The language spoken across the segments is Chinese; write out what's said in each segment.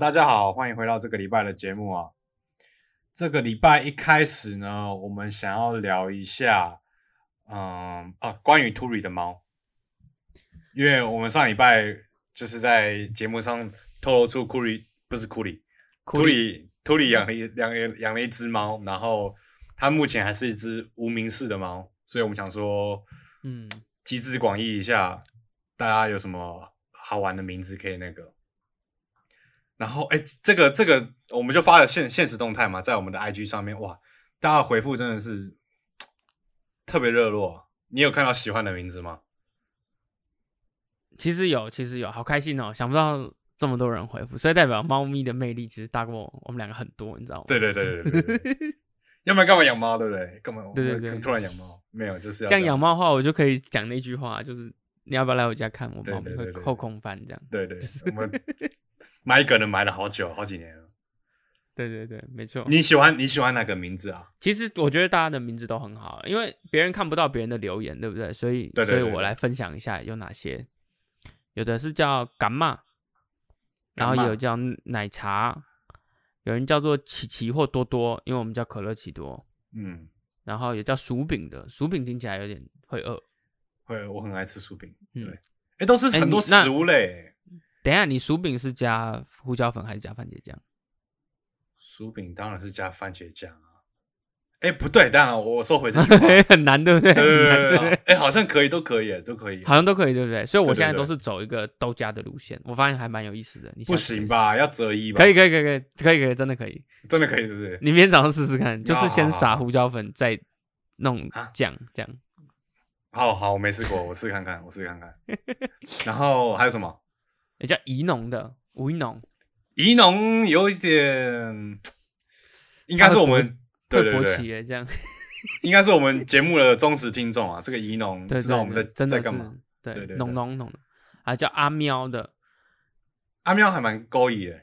好，大家好，欢迎回到这个礼拜的节目啊。这个礼拜一开始呢，我们想要聊一下，嗯啊，关于 Turi 的猫，因为我们上礼拜就是在节目上透露出 Kuri 不是 Kuri，Turi Turi 养了一养了养了一只猫，然后它目前还是一只无名氏的猫，所以我们想说，嗯，集思广益一下，大家有什么好玩的名字可以那个。然后，哎，这个这个，我们就发了现现实动态嘛，在我们的 IG 上面，哇，大家回复真的是特别热络。你有看到喜欢的名字吗？其实有，其实有，好开心哦！想不到这么多人回复，所以代表猫咪的魅力其实大过我们两个很多，你知道吗？对对对对对对。要不然干嘛养猫，对不对？干嘛？对对对。突然养猫，没有，就是要这样养猫的话，我就可以讲那句话，就是你要不要来我家看我猫咪会后空翻这样？对对，我们。买一个人买了好久，好几年了。对对对，没错。你喜欢你喜欢哪个名字啊？其实我觉得大家的名字都很好，因为别人看不到别人的留言，对不对？所以，所以我来分享一下有哪些。有的是叫干妈，然后有叫奶茶，有人叫做琪琪或多多，因为我们叫可乐奇多。嗯。然后也叫薯饼的，薯饼听起来有点会饿。会，我很爱吃薯饼。对，哎，都是很多食物类。等一下，你薯饼是加胡椒粉还是加番茄酱？薯饼当然是加番茄酱啊！哎，不对，当然我收回这句话，很难，对不对？对对对哎，好像可以，都可以，都可以，好像都可以，对不对？所以我现在都是走一个都加的路线，我发现还蛮有意思的。你不行吧？要择一吧？可以，可以，可以，可以，可以，可以，真的可以，真的可以，对不对？你明天早上试试看，就是先撒胡椒粉，再弄酱，这样。好好，我没试过，我试看看，我试看看。然后还有什么？也叫宜农的吴宜农，宜农有一点，应该是我们对对对，这样，应该是我们节目的忠实听众啊。这个宜农知道我们在在干嘛？对对，农农农，还叫阿喵的，阿喵还蛮勾引的，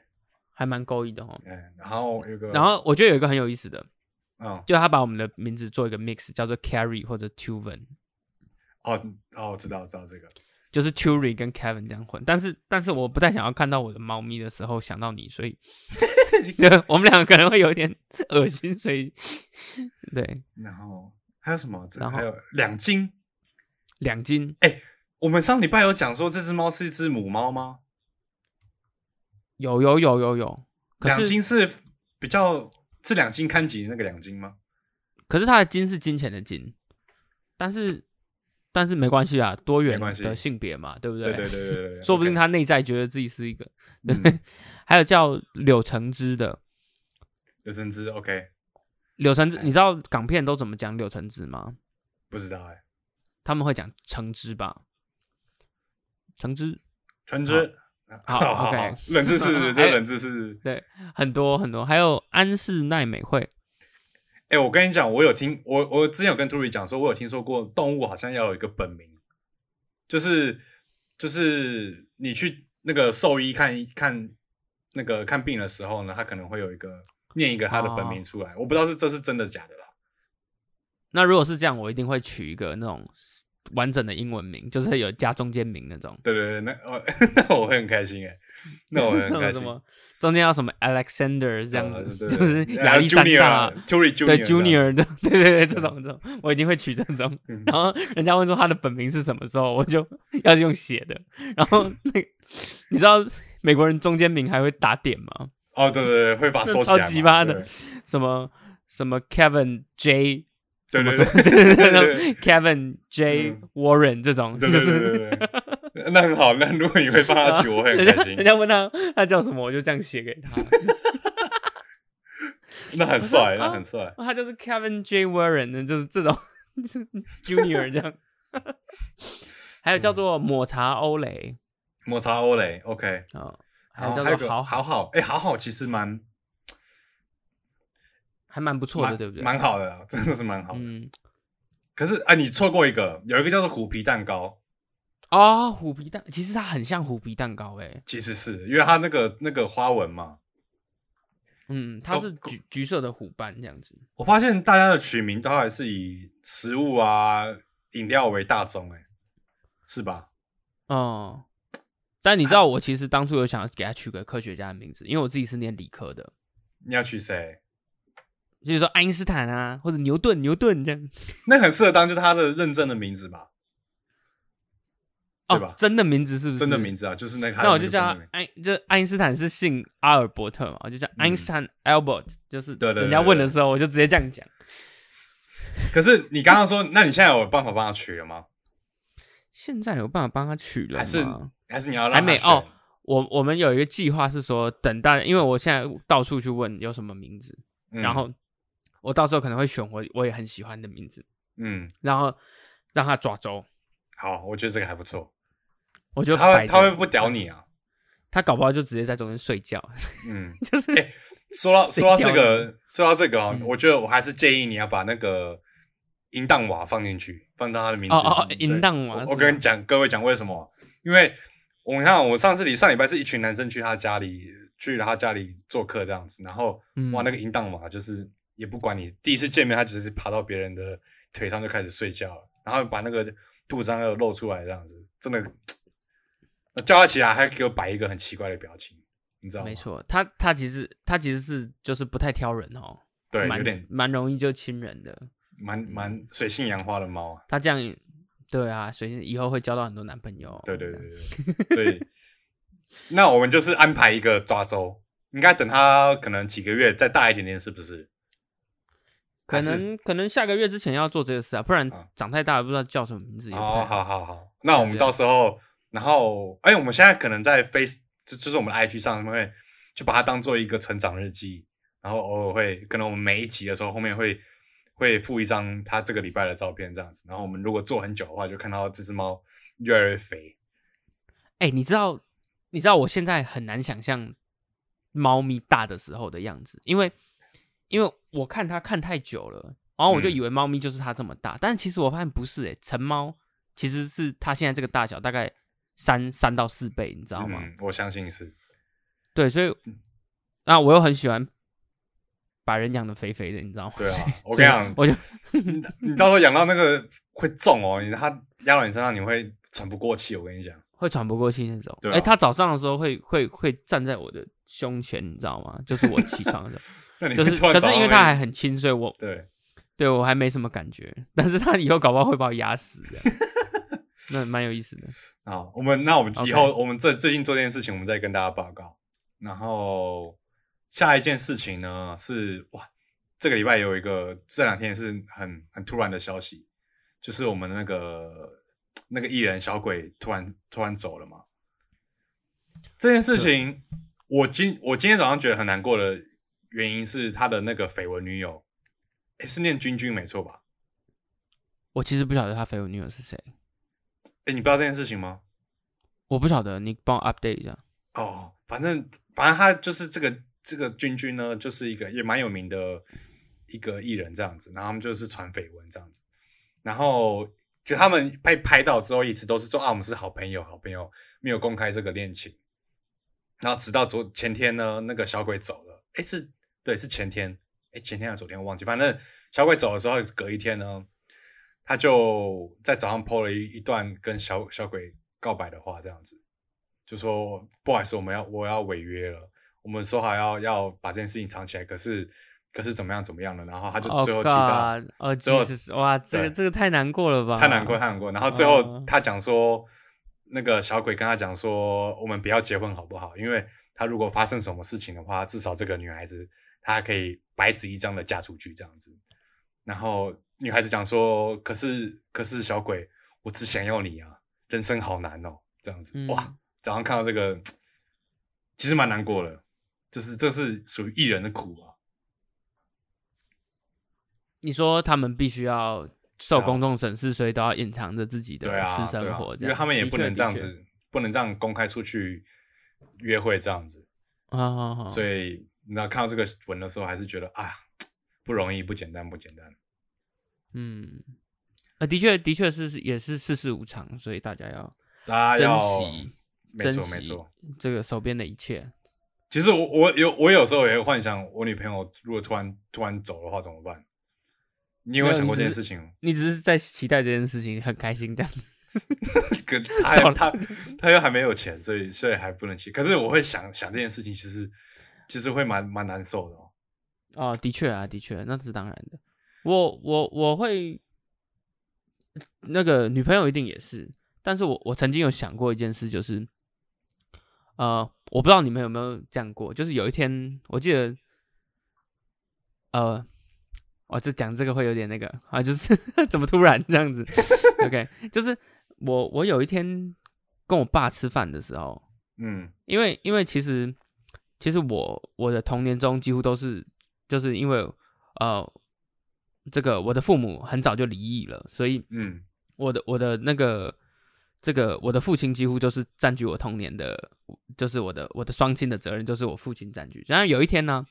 还蛮勾引的哦。嗯，然后有个，然后我觉得有一个很有意思的，嗯，就他把我们的名字做一个 mix，叫做 Carry 或者 Tuven。哦哦，我知道知道这个。就是 Turi 跟 Kevin 这样混，但是但是我不太想要看到我的猫咪的时候想到你，所以 对，我们两个可能会有点 恶心，所以对。然后还有什么？然后还有两斤，两斤。哎，我们上礼拜有讲说这只猫是一只母猫吗？有有有有有。两斤是比较是两斤看几那个两斤吗？可是它的金是金钱的金，但是。但是没关系啊，多元的性别嘛，对不对？对对对对对，说不定他内在觉得自己是一个。对，还有叫柳橙汁的，柳橙汁，OK。柳橙汁，你知道港片都怎么讲柳橙汁吗？不知道哎，他们会讲橙汁吧？橙汁，橙汁，好，OK。冷知识，这冷知识，对，很多很多，还有安室奈美惠。哎，我跟你讲，我有听我我之前有跟 Turi 讲说，我有听说过动物好像要有一个本名，就是就是你去那个兽医看看那个看病的时候呢，他可能会有一个念一个他的本名出来，我不知道是这是真的假的啦。那如果是这样，我一定会取一个那种完整的英文名，就是有加中间名那种。对对对，那我 那我会很开心哎，那我很开心。中间要什么 Alexander 这样子，就是亚历山大对 Junior 的，对对对，这种这种我一定会取这种。然后人家问说他的本名是什么时候，我就要用写的。然后那你知道美国人中间名还会打点吗？哦，对对对，会把收起来。超的，什么什么 Kevin J 对对对，Kevin J Warren 这种，对对对对。那很好，那如果你会帮他取，我会很开心。人家问他他叫什么，我就这样写给他。那很帅，那很帅。他就是 Kevin J Warren，就是这种 Junior 这样。还有叫做抹茶欧蕾，抹茶欧蕾，OK。哦，还有叫做好好好，哎，好好其实蛮还蛮不错的，对不对？蛮好的，真的是蛮好的。嗯。可是哎，你错过一个，有一个叫做虎皮蛋糕。哦，虎皮蛋其实它很像虎皮蛋糕哎，其实是因为它那个那个花纹嘛，嗯，它是橘橘色的虎斑这样子。我发现大家的取名都还是以食物啊、饮料为大宗哎，是吧？哦，但你知道，我其实当初有想给他取个科学家的名字，因为我自己是念理科的。你要取谁？就是说爱因斯坦啊，或者牛顿，牛顿这样。那很适合当就是他的认证的名字吧？对吧？真的名字是不是？真的名字啊，就是那个。那我就叫爱，就爱因斯坦是姓阿尔伯特嘛，我就叫爱因斯坦 Albert，就是对对。人家问的时候，我就直接这样讲。可是你刚刚说，那你现在有办法帮他取了吗？现在有办法帮他取了，还是还是你要还没哦？我我们有一个计划是说，等大，因为我现在到处去问有什么名字，然后我到时候可能会选我我也很喜欢的名字，嗯，然后让他抓周。好，我觉得这个还不错。我觉得他他会不屌你啊？他搞不好就直接在中间睡觉。嗯，就是。说到说到这个，说到这个啊，我觉得我还是建议你要把那个淫荡娃放进去，放到他的名字。哦哦，淫荡娃。我跟你讲，各位讲为什么？因为我看我上次里上礼拜是一群男生去他家里，去他家里做客这样子，然后哇，那个淫荡娃就是也不管你第一次见面，他只是爬到别人的腿上就开始睡觉了，然后把那个肚子上又露出来这样子，真的叫他起来还给我摆一个很奇怪的表情。你知道吗没错，他他其实他其实是就是不太挑人哦，对，有点蛮容易就亲人的，蛮蛮水性杨花的猫啊。他这样，对啊，水性以后会交到很多男朋友。对对对对，所以 那我们就是安排一个抓周，应该等他可能几个月再大一点点，是不是？可能可能下个月之前要做这个事啊，不然长太大了不知道叫什么名字。哦好好好，那我们到时候，然后哎，我们现在可能在 Face。就就是我们的 IG 上面就把它当做一个成长日记，然后偶尔会可能我们每一集的时候后面会会附一张它这个礼拜的照片这样子，然后我们如果做很久的话，就看到这只猫越来越肥。哎，你知道你知道我现在很难想象猫咪大的时候的样子，因为因为我看它看太久了，然后我就以为猫咪就是它这么大，但是其实我发现不是哎，成猫其实是它现在这个大小大概。三三到四倍，你知道吗？我相信是。对，所以那我又很喜欢把人养的肥肥的，你知道吗？对啊，我跟你讲，我就你到时候养到那个会重哦，你它压到你身上，你会喘不过气。我跟你讲，会喘不过气那种。对哎，它早上的时候会会会站在我的胸前，你知道吗？就是我起床的时候，就是可是因为它还很轻，所以我对对我还没什么感觉。但是它以后搞不好会把我压死的。那蛮有意思的好！我们那我们以后我们最最近做这件事情，我们再跟大家报告。然后下一件事情呢是哇，这个礼拜有一个这两天是很很突然的消息，就是我们那个那个艺人小鬼突然突然走了嘛。这件事情我今我今天早上觉得很难过的原因是他的那个绯闻女友，哎，是念君君没错吧？我其实不晓得他绯闻女友是谁。哎，你不知道这件事情吗？我不晓得，你帮我 update 一下。哦，反正反正他就是这个这个君君呢，就是一个也蛮有名的一个艺人这样子，然后他们就是传绯闻这样子，然后就他们被拍到之后，一直都是说啊，我们是好朋友，好朋友，没有公开这个恋情。然后直到昨前天呢，那个小鬼走了，哎，是对，是前天，哎，前天还是昨天，我忘记，反正小鬼走的时候，隔一天呢。他就在早上 po 了一一段跟小小鬼告白的话，这样子，就说不好意思，我们要我要违约了，我们说好要要把这件事情藏起来，可是可是怎么样怎么样了，然后他就最后提到，哦，最后哇，这个这个太难过了吧，太难过太难过，然后最后他讲说，那个小鬼跟他讲说，我们不要结婚好不好？因为他如果发生什么事情的话，至少这个女孩子她可以白纸一张的嫁出去这样子，然后。女孩子讲说：“可是，可是小鬼，我只想要你啊！人生好难哦，这样子哇！早上看到这个，其实蛮难过的，就是这是属于艺人的苦啊。你说他们必须要受公众审视，所以都要隐藏着自己的私生活，因为他们也不能这样子，不能这样公开出去约会这样子啊。所以，你知道看到这个文的时候，还是觉得啊，不容易，不简单，不简单。”嗯，啊，的确，的确是也是世事无常，所以大家要大家要珍惜，没错没错，这个手边的一切。其实我我有我有时候也会幻想，我女朋友如果突然突然走的话怎么办？你有没有想过这件事情？你只是在期待这件事情，很开心这样子。可他他他又还没有钱，所以所以还不能去。可是我会想想这件事情，其实其实会蛮蛮难受的哦。哦，的确啊，的确，那是当然的。我我我会那个女朋友一定也是，但是我我曾经有想过一件事，就是呃，我不知道你们有没有这样过，就是有一天我记得，呃。哦，这讲这个会有点那个啊，就是 怎么突然这样子？OK，就是我我有一天跟我爸吃饭的时候，嗯，因为因为其实其实我我的童年中几乎都是就是因为呃这个我的父母很早就离异了，所以嗯，我的我的那个这个我的父亲几乎就是占据我童年的，就是我的我的双亲的责任就是我父亲占据。然后有一天呢。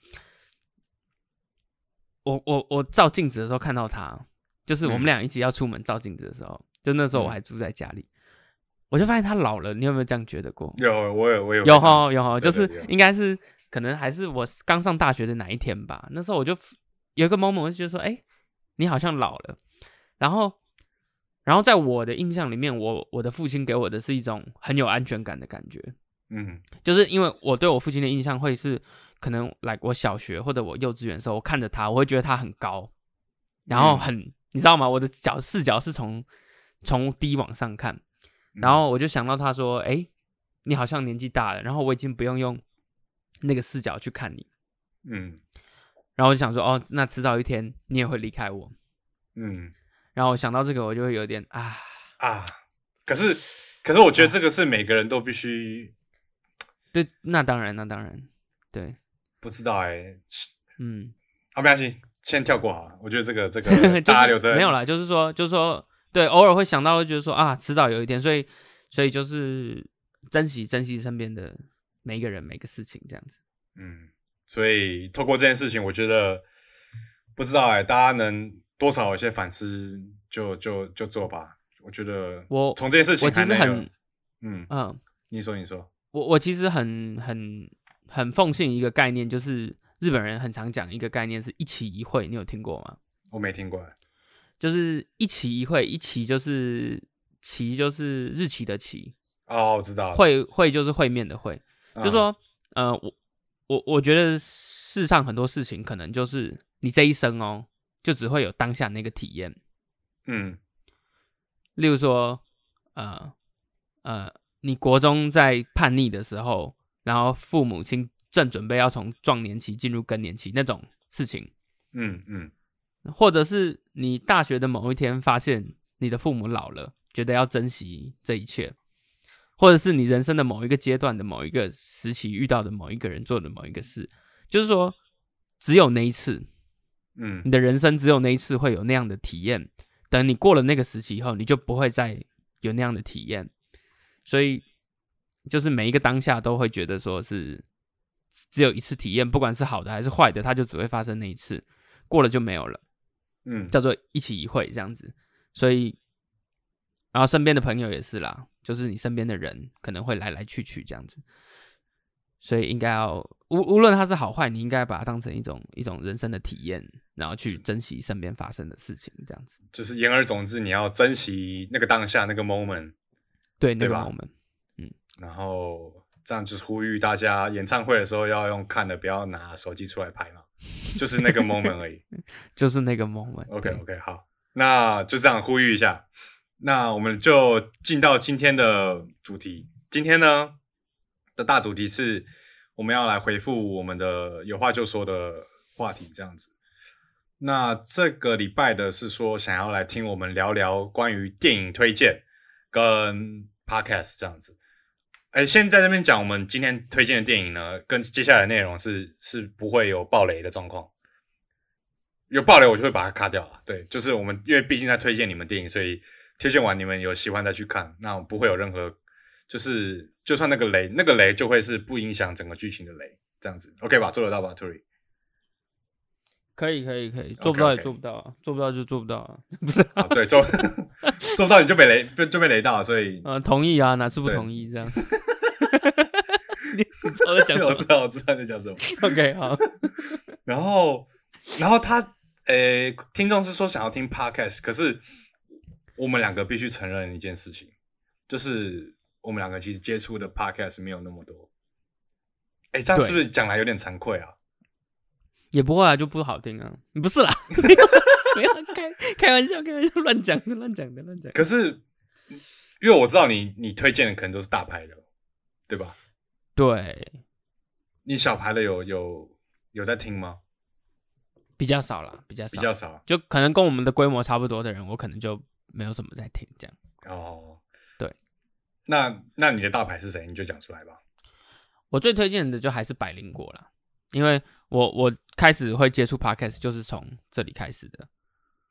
我我我照镜子的时候看到他，就是我们俩一起要出门照镜子的时候，就那时候我还住在家里，我就发现他老了。你有没有这样觉得过？有，我有，我有，有哈有哈，就是应该是可能还是我刚上大学的哪一天吧。那时候我就有一个 moment，我就觉得说，哎，你好像老了。然后，然后在我的印象里面，我我的父亲给我的是一种很有安全感的感觉。嗯，就是因为我对我父亲的印象会是。可能来我小学或者我幼稚园的时候，我看着他，我会觉得他很高，然后很，你知道吗？我的角视角是从从低往上看，然后我就想到他说：“哎，你好像年纪大了，然后我已经不用用那个视角去看你。”嗯，然后我就想说：“哦，那迟早一天你也会离开我。”嗯，然后我想到这个，我就会有点啊啊！可是，可是我觉得这个是每个人都必须对，那当然，那当然，对。不知道哎，嗯，好，没关系，先跳过好了。我觉得这个 这个大家留着没有啦，就是说，就是说，对，偶尔会想到，会觉得说啊，迟早有一天，所以，所以就是珍惜珍惜身边的每一个人，每个事情这样子。嗯，所以透过这件事情，我觉得不知道哎，大家能多少有些反思，就就就做吧。我觉得我从这件事情，我其实很，嗯嗯，你说你说，我我其实很很。很奉信一个概念，就是日本人很常讲一个概念，是一期一会。你有听过吗？我没听过。就是一期一会，一期就是期就是日期的期。哦，我知道。会会就是会面的会，就说呃，我我我觉得世上很多事情，可能就是你这一生哦，就只会有当下那个体验。嗯。例如说，呃呃，你国中在叛逆的时候。然后父母亲正准备要从壮年期进入更年期那种事情，嗯嗯，或者是你大学的某一天发现你的父母老了，觉得要珍惜这一切，或者是你人生的某一个阶段的某一个时期遇到的某一个人做的某一个事，就是说只有那一次，嗯，你的人生只有那一次会有那样的体验，等你过了那个时期以后，你就不会再有那样的体验，所以。就是每一个当下都会觉得说是只有一次体验，不管是好的还是坏的，它就只会发生那一次，过了就没有了。嗯，叫做一期一会这样子。所以，然后身边的朋友也是啦，就是你身边的人可能会来来去去这样子。所以应该要无无论它是好坏，你应该把它当成一种一种人生的体验，然后去珍惜身边发生的事情，这样子。就是言而总之，你要珍惜那个当下那个 moment，对那个 moment。然后这样就是呼吁大家，演唱会的时候要用看的，不要拿手机出来拍嘛，就是那个 moment 而已，就是那个 moment。OK OK，好，那就这样呼吁一下。那我们就进到今天的主题。今天呢的大主题是，我们要来回复我们的有话就说的话题，这样子。那这个礼拜的是说，想要来听我们聊聊关于电影推荐跟 podcast 这样子。哎，先在这边讲，我们今天推荐的电影呢，跟接下来内容是是不会有暴雷的状况。有暴雷，我就会把它卡掉了。对，就是我们因为毕竟在推荐你们电影，所以推荐完你们有喜欢再去看，那不会有任何，就是就算那个雷，那个雷就会是不影响整个剧情的雷，这样子，OK 吧？做得到吧，Tory？可以，可以，可以，做不到也做不到啊，做不到就做不到啊，不是？对，做 做不到你就被雷，就就被雷到，所以呃，同意啊，哪次不同意这样？你你知道在讲什么？我知道，我知道在讲什么。OK，好。然后，然后他，诶，听众是说想要听 Podcast，可是我们两个必须承认一件事情，就是我们两个其实接触的 podcast 没有那么多。哎，这样是不是讲来有点惭愧啊？也不会啊，就不好听啊。不是啦，没有开开玩笑，开玩笑，乱讲的，乱讲的，乱讲。可是因为我知道你，你推荐的可能都是大牌的，对吧？对。你小牌的有有有在听吗？比较少了，比较少，比较少。就可能跟我们的规模差不多的人，我可能就没有什么在听这样。哦，对。那那你的大牌是谁？你就讲出来吧。我最推荐的就还是百灵果了，因为我我开始会接触 podcast 就是从这里开始的。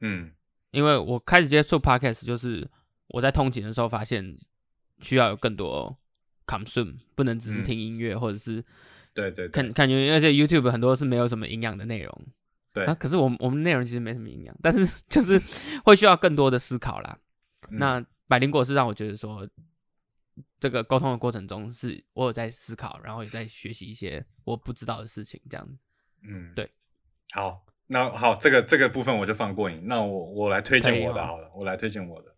嗯，因为我开始接触 podcast 就是我在通勤的时候发现需要有更多 consume，不能只是听音乐或者是对对看看因为而且 YouTube 很多是没有什么营养的内容。对啊，可是我们我们内容其实没什么营养，但是 就是会需要更多的思考啦。那百灵果是让我觉得说。这个沟通的过程中，是我有在思考，然后也在学习一些我不知道的事情，这样嗯，对。好，那好，这个这个部分我就放过你。那我我来推荐我的好了，我来推荐我的。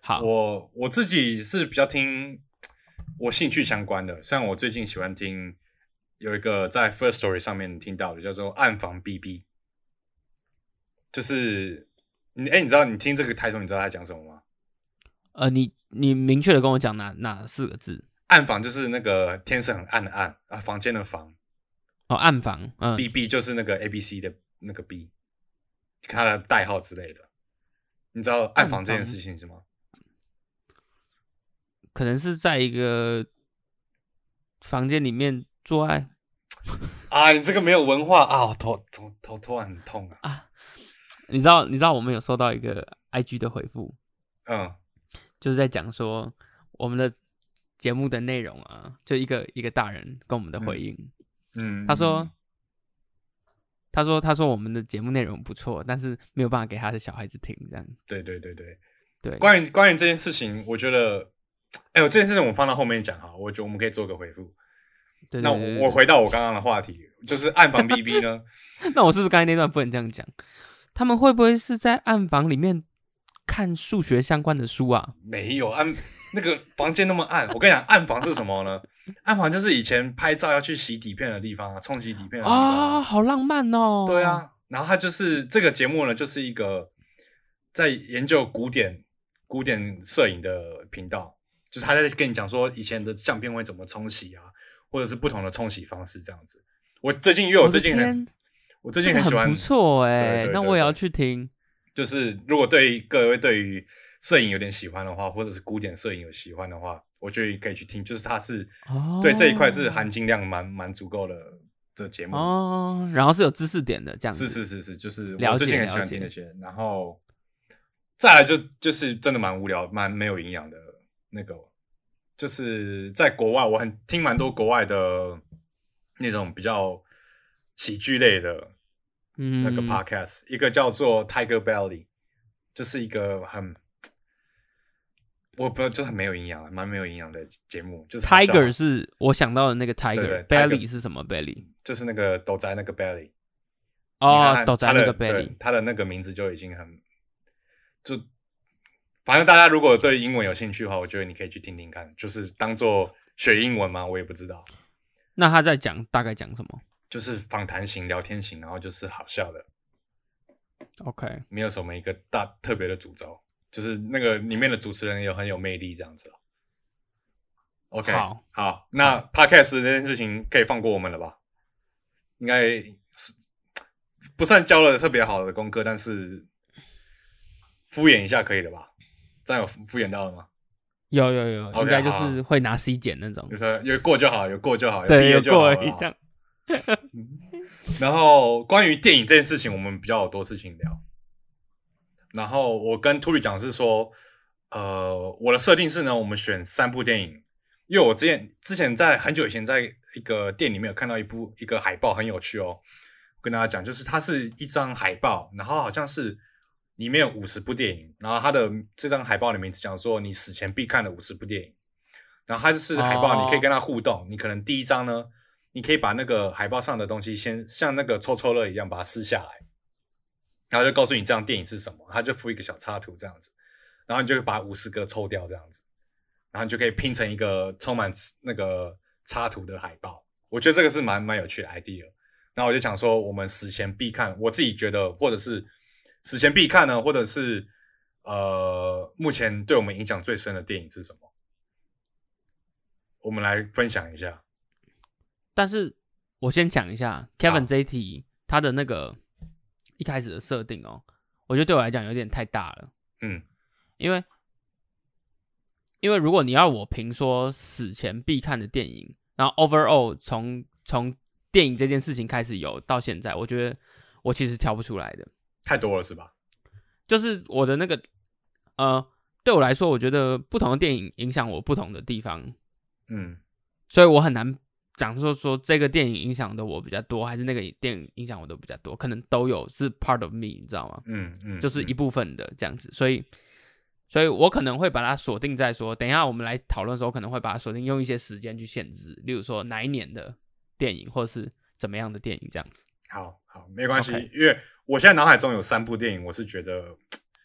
好，我我自己是比较听我兴趣相关的，像我最近喜欢听有一个在 First Story 上面听到的，叫做暗房 BB，就是你哎，你知道你听这个抬头，你知道他讲什么吗？呃，你你明确的跟我讲哪哪四个字？暗房就是那个天色很暗的暗啊，房间的房。哦，暗房。嗯，B B 就是那个 A B C 的那个 B，他的代号之类的。你知道暗房这件事情是吗？可能是在一个房间里面做爱。啊，你这个没有文化啊，头头头突然很痛啊！啊，你知道你知道我们有收到一个 I G 的回复，嗯。就是在讲说我们的节目的内容啊，就一个一个大人跟我们的回应，嗯，他说，他说他说我们的节目内容不错，但是没有办法给他的小孩子听，这样。对对对对对。关于关于这件事情，我觉得，哎呦，这件事情我们放到后面讲哈，我觉得我们可以做个回复。对。那我回到我刚刚的话题，就是暗房 B B 呢？那我是不是刚才那段不能这样讲？他们会不会是在暗房里面？看数学相关的书啊？没有暗 那个房间那么暗。我跟你讲，暗房是什么呢？暗房就是以前拍照要去洗底片的地方啊，冲洗底片啊，好浪漫哦。对啊，然后它就是这个节目呢，就是一个在研究古典古典摄影的频道，就是他在跟你讲说以前的相片会怎么冲洗啊，或者是不同的冲洗方式这样子。我最近因为我最近很我最近很喜欢，不错哎，那我也要去听。就是如果对各位对于摄影有点喜欢的话，或者是古典摄影有喜欢的话，我觉得可以去听。就是它是对这一块是含金量蛮蛮足够的这节目哦，然后是有知识点的这样子。是是是是，就是我最近很喜欢听那些。然后再来就就是真的蛮无聊、蛮没有营养的那个，就是在国外我很听蛮多国外的那种比较喜剧类的。那个 podcast 一个叫做 Tiger Belly，这是一个很，我不知道，就很没有营养，蛮没有营养的节目。就是 Tiger 是我想到的那个 Tiger，Belly 是什么 Belly？就是那个斗宅那个 Belly。哦，斗宅那个 Belly，他的那个名字就已经很，就反正大家如果对英文有兴趣的话，我觉得你可以去听听看，就是当做学英文嘛，我也不知道。那他在讲大概讲什么？就是访谈型、聊天型，然后就是好笑的。OK，没有什么一个大特别的主轴，就是那个里面的主持人有很有魅力这样子 OK，好，好，那 Podcast 这件事情可以放过我们了吧？应该是不算教了特别好的功课，但是敷衍一下可以了吧？这样有敷衍到了吗？有有有，应该就是会拿 C 减那种，就是有过就好，有过就好，对，有过这样。然后关于电影这件事情，我们比较有多事情聊。然后我跟 Turi 讲是说，呃，我的设定是呢，我们选三部电影，因为我之前之前在很久以前在一个店里面有看到一部一个海报，很有趣哦。跟大家讲，就是它是一张海报，然后好像是里面有五十部电影，然后它的这张海报的名字讲说你死前必看的五十部电影，然后它就是海报，你可以跟它互动，你可能第一张呢。你可以把那个海报上的东西先像那个抽抽乐一样把它撕下来，然后就告诉你这张电影是什么，他就附一个小插图这样子，然后你就把五十个抽掉这样子，然后你就可以拼成一个充满那个插图的海报。我觉得这个是蛮蛮有趣的 idea。然后我就想说，我们死前必看，我自己觉得，或者是死前必看呢，或者是呃，目前对我们影响最深的电影是什么？我们来分享一下。但是我先讲一下 Kevin J T 他的那个一开始的设定哦，我觉得对我来讲有点太大了。嗯，因为因为如果你要我评说死前必看的电影，然后 overall 从从电影这件事情开始有到现在，我觉得我其实挑不出来的，太多了是吧？就是我的那个呃，对我来说，我觉得不同的电影影响我不同的地方，嗯，所以我很难讲说说这个电影影响的我比较多，还是那个电影影响我的比较多，可能都有是 part of me，你知道吗？嗯嗯，就是一部分的这样子，所以所以我可能会把它锁定在说，等一下我们来讨论的时候，可能会把它锁定用一些时间去限制，例如说哪一年的。电影或者是怎么样的电影这样子，好好没关系，因为我现在脑海中有三部电影，我是觉得，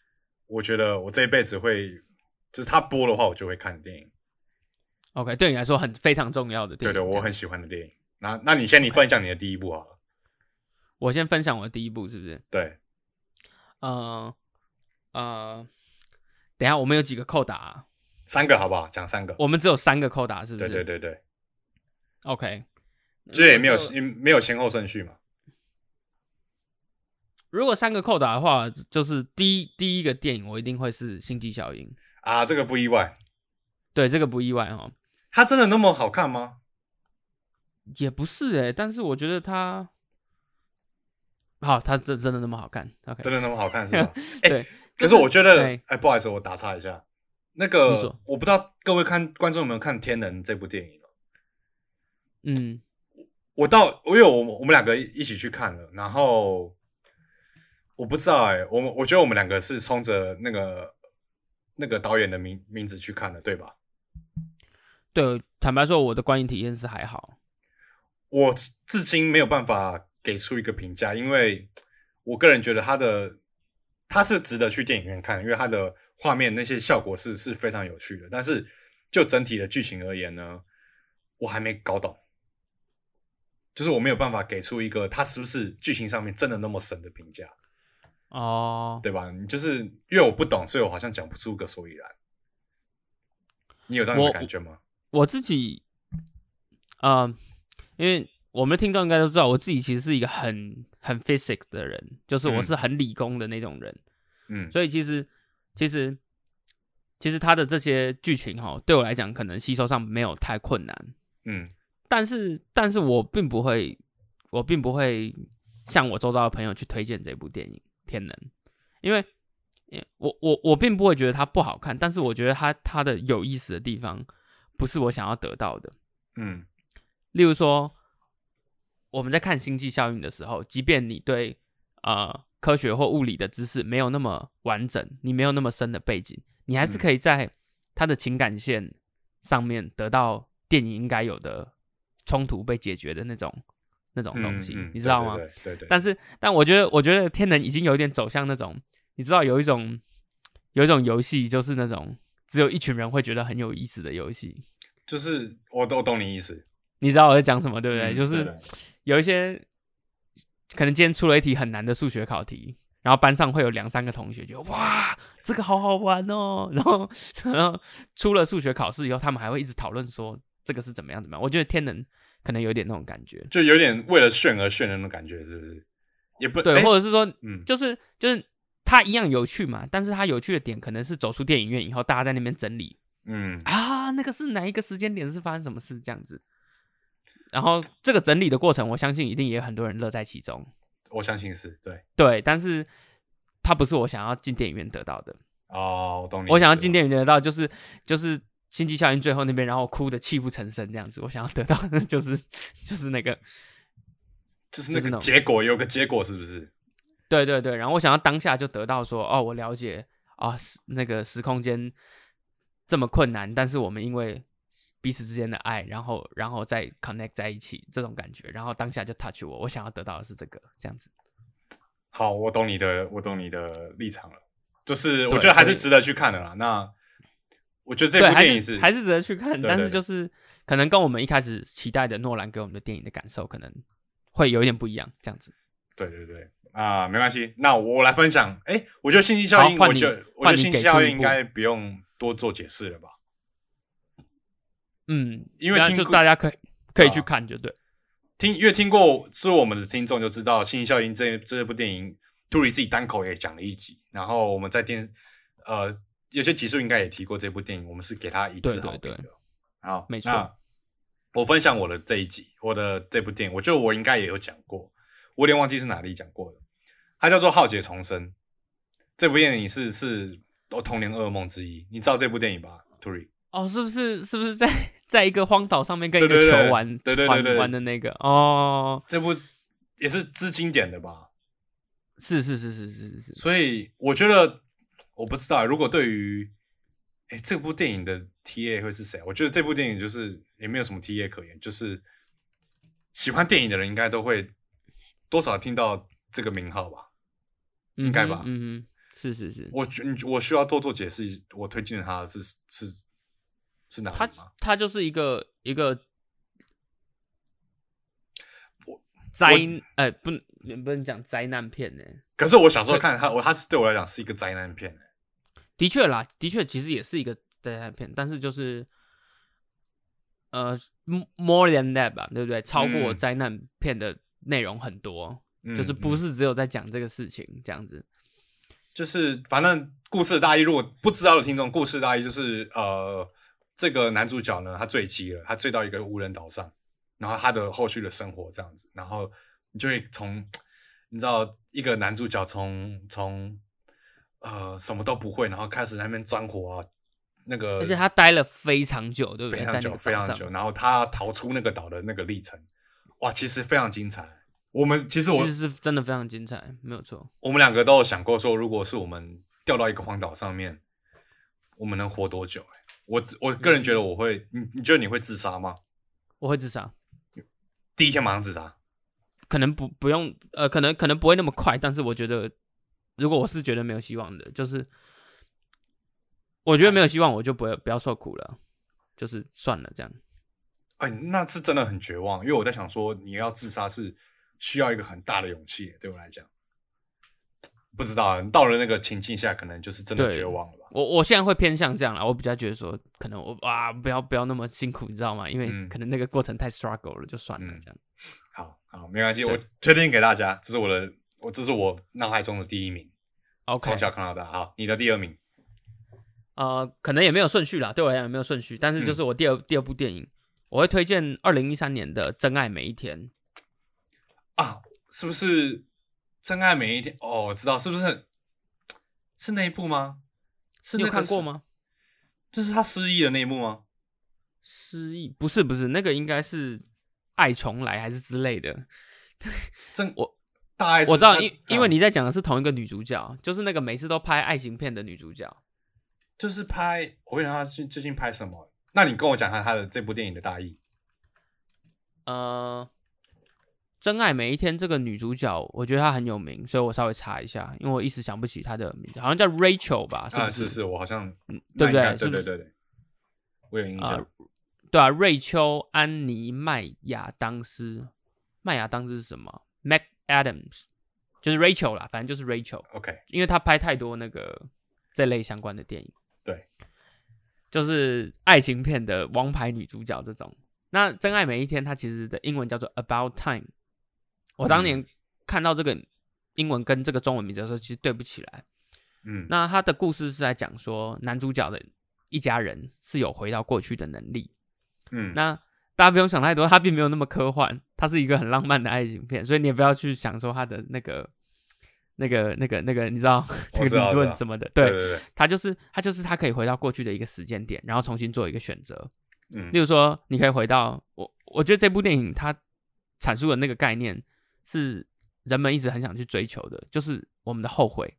我觉得我这一辈子会，就是他播的话，我就会看电影。OK，对你来说很非常重要的电影，对对，我很喜欢的电影。那那你先你分享你的第一部好了，我先分享我的第一部是不是？对，呃呃，等下我们有几个扣打？三个好不好？讲三个，我们只有三个扣打，是不是？对对对对，OK。这也没有没有先后顺序嘛？如果三个扣打的话，就是第一第一个电影，我一定会是《星际效应》啊，这个不意外。对，这个不意外哈。它真的那么好看吗？也不是哎，但是我觉得他好，他真真的那么好看？OK，真的那么好看是吧？对。可是我觉得，哎，不好意思，我打岔一下。那个我不知道各位看观众有没有看《天能》这部电影嗯。我到，因为我我们两个一起去看了，然后我不知道哎，我们我觉得我们两个是冲着那个那个导演的名名字去看的，对吧？对，坦白说，我的观影体验是还好。我至今没有办法给出一个评价，因为我个人觉得他的他是值得去电影院看，因为他的画面那些效果是是非常有趣的。但是就整体的剧情而言呢，我还没搞懂。就是我没有办法给出一个他是不是剧情上面真的那么神的评价哦，对吧？你就是因为我不懂，所以我好像讲不出个所以然。你有这样的感觉吗？我自己，呃，因为我们的听众应该都知道，我自己其实是一个很很 physics 的人，就是我是很理工的那种人，嗯，所以其实其实其实他的这些剧情哈，对我来讲可能吸收上没有太困难，嗯。但是，但是我并不会，我并不会向我周遭的朋友去推荐这部电影《天能》，因为，我我我并不会觉得它不好看，但是我觉得它它的有意思的地方不是我想要得到的。嗯，例如说，我们在看《星际效应》的时候，即便你对呃科学或物理的知识没有那么完整，你没有那么深的背景，你还是可以在他的情感线上面得到电影应该有的。冲突被解决的那种那种东西，你知道吗？对对。但是，但我觉得，我觉得天能已经有点走向那种，你知道，有一种有一种游戏，就是那种只有一群人会觉得很有意思的游戏。就是我都懂你意思，你知道我在讲什么，对不对？就是有一些可能今天出了一题很难的数学考题，然后班上会有两三个同学觉得哇，这个好好玩哦。然后，然后出了数学考试以后，他们还会一直讨论说。这个是怎么样？怎么样？我觉得天能可能有点那种感觉，就有点为了炫而炫的那种感觉，是不是？也不对，或者是说，嗯，就是就是它一样有趣嘛，但是它有趣的点可能是走出电影院以后，大家在那边整理，嗯啊，那个是哪一个时间点是发生什么事这样子？然后这个整理的过程，我相信一定也有很多人乐在其中。我相信是对对，但是它不是我想要进电影院得到的哦。我懂你，我想要进电影院得到就是就是。星际效应最后那边，然后哭的泣不成声这样子，我想要得到的就是 就是那个，就是那个结果，有个结果是不是？对对对，然后我想要当下就得到说，哦，我了解啊，那个时空间这么困难，但是我们因为彼此之间的爱，然后然后再 connect 在一起这种感觉，然后当下就 touch 我，我想要得到的是这个这样子。好，我懂你的，我懂你的立场了，就是我觉得还是值得去看的啦。那我觉得这部电影是还是值得去看，但是就是可能跟我们一开始期待的诺兰给我们的电影的感受可能会有一点不一样，这样子。对对对，啊，没关系，那我来分享。哎，我觉得信息效应，我觉得我觉得信息效应应该不用多做解释了吧？嗯，因为听就大家可以可以去看，就对。听，因为听过是我们的听众就知道，信息效应这这部电影，杜里自己单口也讲了一集，然后我们在电呃。有些集数应该也提过这部电影，我们是给他一次好评的。好，没错。我分享我的这一集，我的这部电影，我觉得我应该也有讲过，我有点忘记是哪里讲过的。它叫做《浩劫重生》。这部电影是是我童年噩梦之一。你知道这部电影吧，Tori 哦，是不是？是不是在 在一个荒岛上面跟一个球玩对对对玩的那个？哦，这部也是之经典的吧？是是是是是是是。所以我觉得。我不知道，如果对于哎这部电影的 T A 会是谁？我觉得这部电影就是也没有什么 T A 可言，就是喜欢电影的人应该都会多少听到这个名号吧，应该吧？嗯嗯，是是是。我觉我需要多做解释，我推荐他是是是哪他他就是一个一个灾哎不能不能讲灾难片呢？可是我小时候看他，我他是对我来讲是一个灾难片。的确啦，的确其实也是一个灾难片，但是就是呃，more than that 吧，对不对？超过灾难片的内容很多，就是不是只有在讲这个事情这样子。就是反正故事大意，如果不知道的听众，故事大意就是呃，这个男主角呢，他坠机了，他坠到一个无人岛上，然后他的后续的生活这样子，然后你就会从。你知道一个男主角从从呃什么都不会，然后开始在那边钻火啊，那个而且他待了非常久，对不对？非常久，非常久。然后他逃出那个岛的那个历程，哇，其实非常精彩。我们其实我其实是真的非常精彩，没有错。我们两个都有想过说，如果是我们掉到一个荒岛上面，我们能活多久？哎，我我个人觉得我会，你你觉得你会自杀吗？我会自杀，第一天马上自杀。可能不不用，呃，可能可能不会那么快，但是我觉得，如果我是觉得没有希望的，就是我觉得没有希望，我就不要不要受苦了，就是算了这样。哎，那是真的很绝望，因为我在想说，你要自杀是需要一个很大的勇气，对我来讲，不知道到了那个情境下，可能就是真的绝望了吧。我我现在会偏向这样了，我比较觉得说，可能我啊，不要不要那么辛苦，你知道吗？因为可能那个过程太 struggle 了，就算了这样。好好，没关系，我推荐给大家，这是我的，我这是我脑海中的第一名。OK，从小看到大。好，你的第二名，呃，可能也没有顺序啦，对我来讲没有顺序，但是就是我第二第二部电影，我会推荐二零一三年的《真爱每一天》啊，是不是《真爱每一天》？哦，我知道，是不是是那一部吗？是有看过吗？就是他失忆的那一幕吗？失忆不是不是，那个应该是。爱重来还是之类的，真我大爱我知道，因因为你在讲的是同一个女主角，就是那个每次都拍爱情片的女主角，就是拍我问他最最近拍什么？那你跟我讲下他的这部电影的大意。呃，真爱每一天这个女主角，我觉得她很有名，所以我稍微查一下，因为我一时想不起她的名字，好像叫 Rachel 吧？啊，是是，我好像对不对？对对对对，我有印象。对啊，瑞秋·安妮·麦亚当斯，麦亚当斯是什么？Mac Adams，就是 Rachel 啦，反正就是 Rachel。OK，因为她拍太多那个这类相关的电影。对，就是爱情片的王牌女主角这种。那《真爱每一天》它其实的英文叫做 About Time。我当年看到这个英文跟这个中文名字的时候，其实对不起来。嗯，那他的故事是在讲说，男主角的一家人是有回到过去的能力。嗯，那大家不用想太多，他并没有那么科幻，他是一个很浪漫的爱情片，所以你也不要去想说他的那个、那个、那个、那个，你知道 那个理论什么的，对对对，它就是他就是他可以回到过去的一个时间点，然后重新做一个选择。嗯，例如说，你可以回到我，我觉得这部电影它阐述的那个概念是人们一直很想去追求的，就是我们的后悔。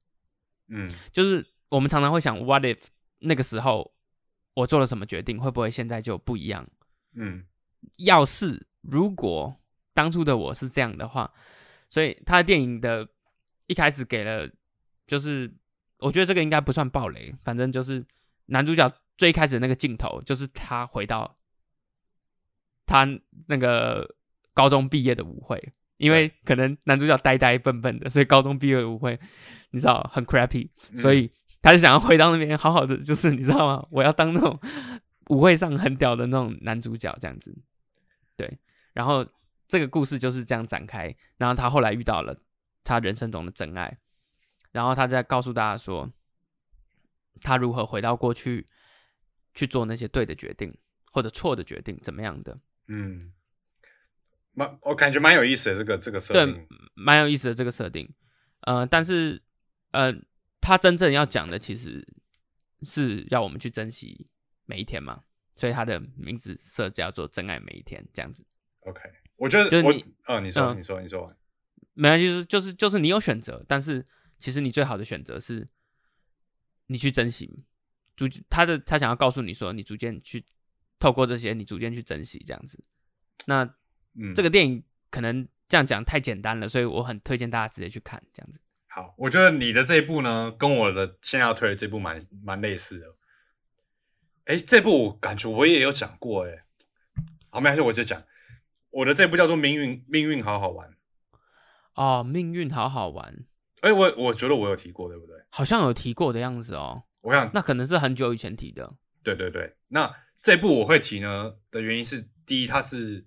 嗯，就是我们常常会想，What if 那个时候我做了什么决定，会不会现在就不一样？嗯，要是如果当初的我是这样的话，所以他的电影的一开始给了，就是我觉得这个应该不算暴雷，反正就是男主角最开始那个镜头，就是他回到他那个高中毕业的舞会，因为可能男主角呆呆笨笨的，所以高中毕业舞会你知道很 crappy，所以他就想要回到那边好好的，就是你知道吗？我要当那种舞会上很屌的那种男主角这样子。对，然后这个故事就是这样展开，然后他后来遇到了他人生中的真爱，然后他在告诉大家说。他如何回到过去去做那些对的决定或者错的决定，怎么样的？嗯，蛮我感觉蛮有意思的这个这个设定，蛮有意思的这个设定。呃，但是呃，他真正要讲的其实是要我们去珍惜每一天嘛，所以他的名字设叫做“真爱每一天”这样子。OK，我觉得就是你，呃，你说，你说，你说，没关系，就是就是就是你有选择，但是其实你最好的选择是。你去珍惜，逐他的他想要告诉你说，你逐渐去透过这些，你逐渐去珍惜这样子。那嗯，这个电影可能这样讲太简单了，所以我很推荐大家直接去看这样子。好，我觉得你的这一部呢，跟我的现在要推的这部蛮蛮类似的。哎，这部我感觉我也有讲过哎。好，没关系，我就讲我的这部叫做《命运命运好好玩》。哦，命运好好玩。哎，我我觉得我有提过，对不对？好像有提过的样子哦。我想那可能是很久以前提的。对对对，那这部我会提呢的原因是，第一，它是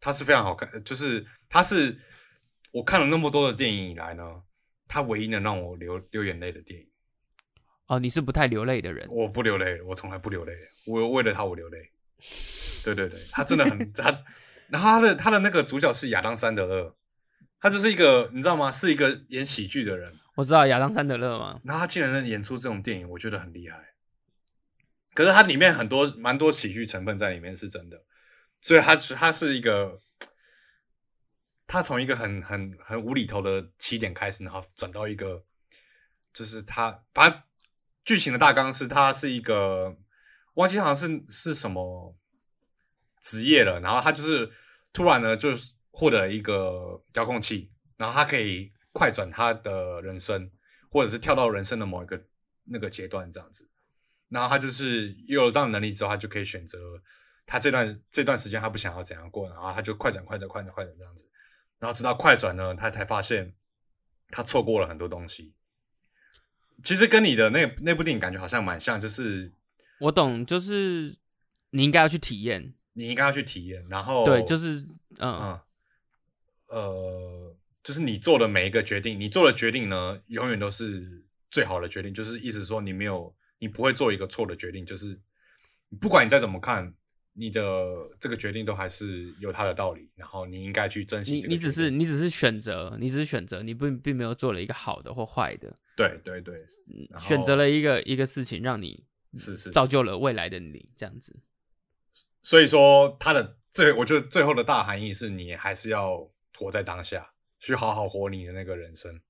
它是非常好看，就是它是我看了那么多的电影以来呢，它唯一能让我流流眼泪的电影。哦，你是不太流泪的人？我不流泪，我从来不流泪。我为了他，我流泪。对对对，他真的很 他，然后他的他的那个主角是亚当·山德勒。他就是一个，你知道吗？是一个演喜剧的人。我知道亚当·山德勒吗？那他竟然能演出这种电影，我觉得很厉害。可是它里面很多蛮多喜剧成分在里面，是真的。所以他他是一个，他从一个很很很无厘头的起点开始，然后转到一个，就是他反正剧情的大纲是，他是一个忘记好像是是什么职业了，然后他就是突然呢就是。获得一个遥控器，然后他可以快转他的人生，或者是跳到人生的某一个那个阶段这样子。然后他就是有了这样的能力之后，他就可以选择他这段这段时间他不想要怎样过，然后他就快转快转快转快转这样子。然后直到快转呢，他才发现他错过了很多东西。其实跟你的那那部电影感觉好像蛮像，就是我懂，就是你应该要去体验，你应该要去体验，然后对，就是嗯嗯。呃，就是你做的每一个决定，你做的决定呢，永远都是最好的决定。就是意思说，你没有，你不会做一个错的决定。就是不管你再怎么看，你的这个决定都还是有它的道理。然后你应该去珍惜。你你只是你只是选择，你只是选择，你不并没有做了一个好的或坏的。对对对，选择了一个一个事情，让你是是造就了未来的你这样子。所以说，它的最我觉得最后的大含义是你还是要。活在当下，去好好活你的那个人生。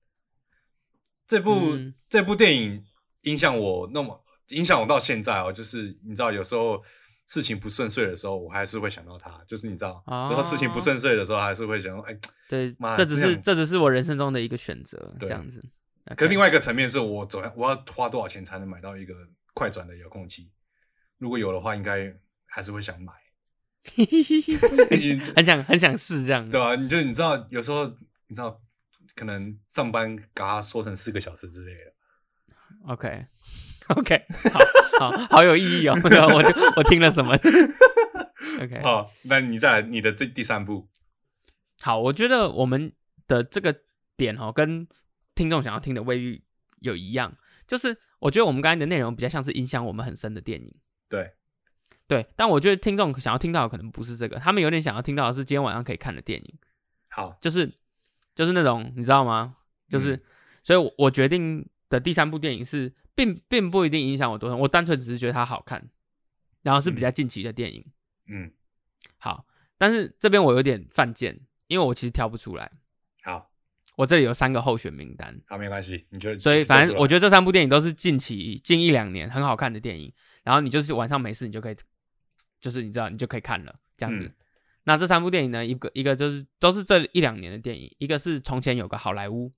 这部这部电影影响我那么影响我到现在哦，就是你知道，有时候事情不顺遂的时候，我还是会想到他。就是你知道，然后事情不顺遂的时候，还是会想到，哎，对，这只是这只是我人生中的一个选择，这样子。可另外一个层面是我走，我要花多少钱才能买到一个快转的遥控器？如果有的话，应该还是会想买。很想很想试这样，对啊，你就你知道，有时候你知道，可能上班把它缩成四个小时之类的。OK，OK，好好 好有意义哦。我我听了什么？OK，好，那你再来你的这第三步。好，我觉得我们的这个点哦，跟听众想要听的微欲有一样，就是我觉得我们刚才的内容比较像是影响我们很深的电影。对。对，但我觉得听众想要听到的可能不是这个，他们有点想要听到的是今天晚上可以看的电影。好，就是就是那种你知道吗？就是，所以我我决定的第三部电影是，并并不一定影响我多少，我单纯只是觉得它好看，然后是比较近期的电影。嗯，好，但是这边我有点犯贱，因为我其实挑不出来。好，我这里有三个候选名单。好，没关系，你觉得？所以反正我觉得这三部电影都是近期近一两年很好看的电影，然后你就是晚上没事，你就可以。就是你知道，你就可以看了这样子。那这三部电影呢，一个一个就是都是这一两年的电影，一个是从前有个好莱坞，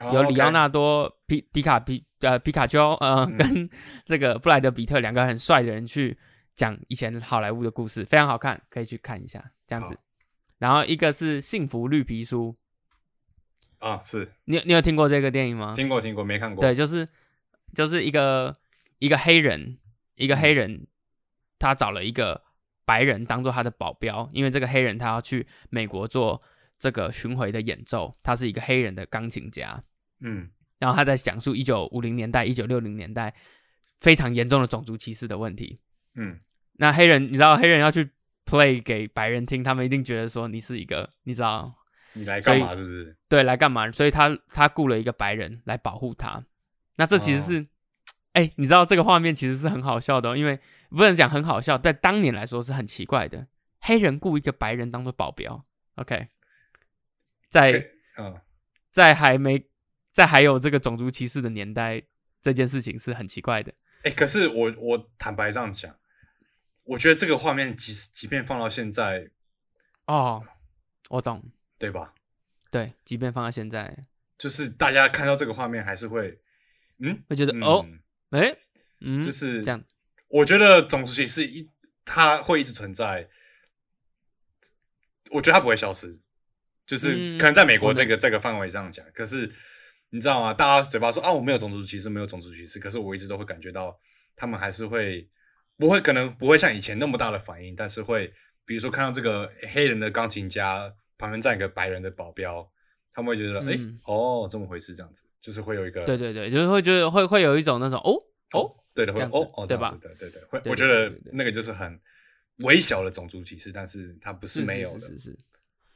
有里奥纳多皮迪卡皮呃皮卡丘呃跟 这个布莱德比特两个很帅的人去讲以前好莱坞的故事，非常好看，可以去看一下这样子。然后一个是幸福绿皮书啊，是你你有听过这个电影吗？听过听过，没看过。对，就是就是一个一个黑人一个黑人，他找了一个白人当做他的保镖，因为这个黑人他要去美国做这个巡回的演奏，他是一个黑人的钢琴家。嗯，然后他在讲述一九五零年代、一九六零年代非常严重的种族歧视的问题。嗯，那黑人，你知道黑人要去 play 给白人听，他们一定觉得说你是一个，你知道，你来干嘛？是不是？对，来干嘛？所以他他雇了一个白人来保护他。那这其实是，哎，你知道这个画面其实是很好笑的，因为不能讲很好笑，在当年来说是很奇怪的，黑人雇一个白人当做保镖。OK，在嗯，在还没。在还有这个种族歧视的年代，这件事情是很奇怪的。哎，可是我我坦白这样讲，我觉得这个画面即使即便放到现在，哦，我懂，对吧？对，即便放到现在，就是大家看到这个画面还是会，嗯，会觉得哦，哎，嗯，就是这样。我觉得种族歧视一，它会一直存在，我觉得它不会消失，就是可能在美国这个这个范围这样讲，可是。你知道吗？大家嘴巴说啊，我没有种族歧视，没有种族歧视。可是我一直都会感觉到，他们还是会不会可能不会像以前那么大的反应，但是会比如说看到这个黑人的钢琴家旁边站一个白人的保镖，他们会觉得哎哦这么回事这样子，就是会有一个对对对，就是会觉得会会有一种那种哦哦对的会哦哦对吧？对对对，会我觉得那个就是很微小的种族歧视，但是它不是没有的，是是，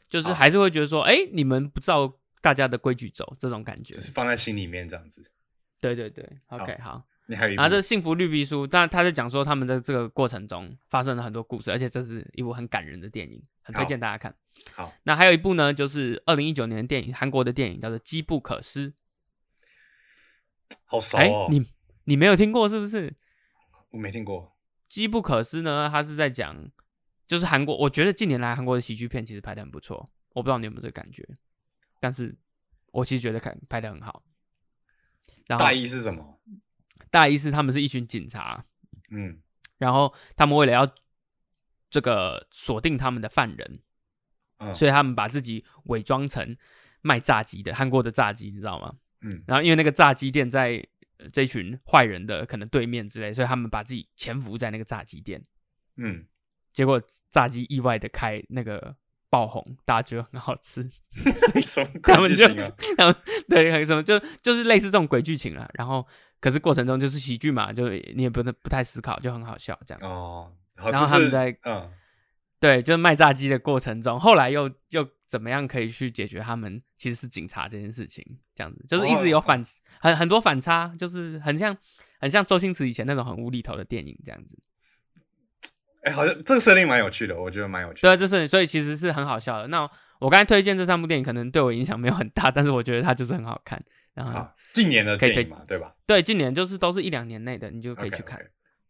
就是还是会觉得说哎你们不照。大家的规矩走，这种感觉就是放在心里面这样子。对对对，OK，好。你还有啊，这幸福绿皮书，但他在讲说他们的这个过程中发生了很多故事，而且这是一部很感人的电影，很推荐大家看。好，那还有一部呢，就是二零一九年的电影，韩国的电影叫做《机不可失》。好熟哦，你你没有听过是不是？我没听过。《机不可失》呢，它是在讲，就是韩国，我觉得近年来韩国的喜剧片其实拍的很不错，我不知道你有没有这个感觉。但是，我其实觉得看拍的很好。然后大意是什么？大意是他们是一群警察，嗯，然后他们为了要这个锁定他们的犯人，嗯，所以他们把自己伪装成卖炸鸡的韩国的炸鸡，你知道吗？嗯，然后因为那个炸鸡店在这群坏人的可能对面之类，所以他们把自己潜伏在那个炸鸡店，嗯，结果炸鸡意外的开那个。爆红，大家觉得很好吃，什么鬼剧情啊？然后什么就就是类似这种鬼剧情了。然后可是过程中就是喜剧嘛，就你也不能不太思考，就很好笑这样。哦，然后他们在嗯，对，就是卖炸鸡的过程中，后来又又怎么样可以去解决他们其实是警察这件事情？这样子就是一直有反很很多反差，就是很像很像周星驰以前那种很无厘头的电影这样子。哎，好像这个设定蛮有趣的，我觉得蛮有趣。对啊，这是所以其实是很好笑的。那我刚才推荐这三部电影，可能对我影响没有很大，但是我觉得它就是很好看。然后近年的电影嘛，对吧？对，近年就是都是一两年内的，你就可以去看。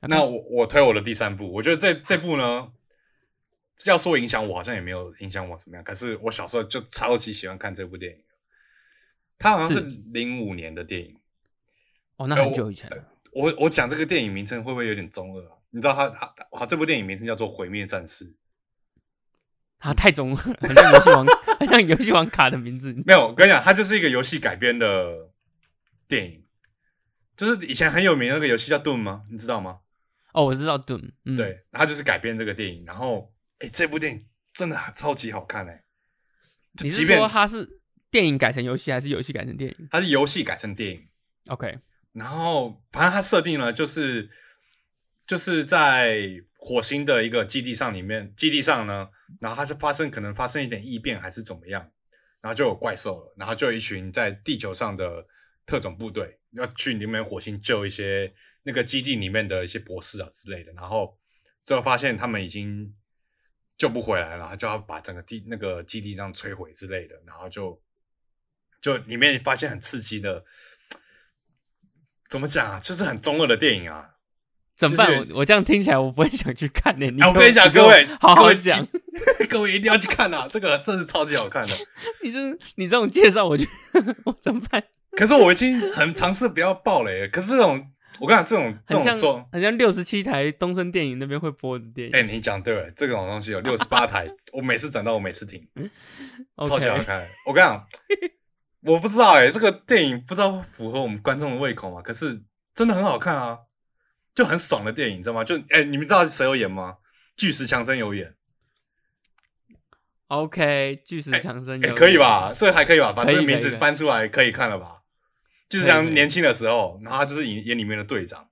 那我我推我的第三部，我觉得这这部呢，要说影响我，好像也没有影响我怎么样。可是我小时候就超级喜欢看这部电影，它好像是零五年的电影。哦，那很久以前了。我我讲这个电影名称会不会有点中二？你知道他他他这部电影名称叫做《毁灭战士》，他太中了，很像游戏王，很像游戏王卡的名字。没有，我跟你讲，它就是一个游戏改编的电影，就是以前很有名那个游戏叫《Doom》吗？你知道吗？哦，我知道《Doom》。对，它就是改编这个电影。然后，哎，这部电影真的超级好看哎！你是说它是电影改成游戏，还是游戏改成电影？它是游戏改成电影。OK。然后，反正它设定了就是。就是在火星的一个基地上，里面基地上呢，然后它就发生可能发生一点异变还是怎么样，然后就有怪兽了，然后就有一群在地球上的特种部队要去里面火星救一些那个基地里面的一些博士啊之类的，然后最后发现他们已经救不回来了，就要把整个地那个基地这样摧毁之类的，然后就就里面发现很刺激的，怎么讲啊，就是很中二的电影啊。怎么办？我我这样听起来，我不会想去看的。我跟你讲，各位，好好讲，各位一定要去看啊！这个真是超级好看的。你这你这种介绍，我就 我怎么办？可是我已经很尝试不要爆雷，可是这种我跟你讲，这种这种说，好像六十七台东森电影那边会播的电影。哎，你讲对了，这种东西有六十八台，我每次转到我每次听，超级好看。我跟你讲，我不知道哎，这个电影不知道符合我们观众的胃口吗？可是真的很好看啊，就很爽的电影，你知道吗？就哎，你们知道谁有演吗？巨石强森有演。OK，巨石强森也可以吧？这个还可以吧？把这个名字搬出来可以看了吧？巨石强年轻的时候，然后他就是演演里面的队长。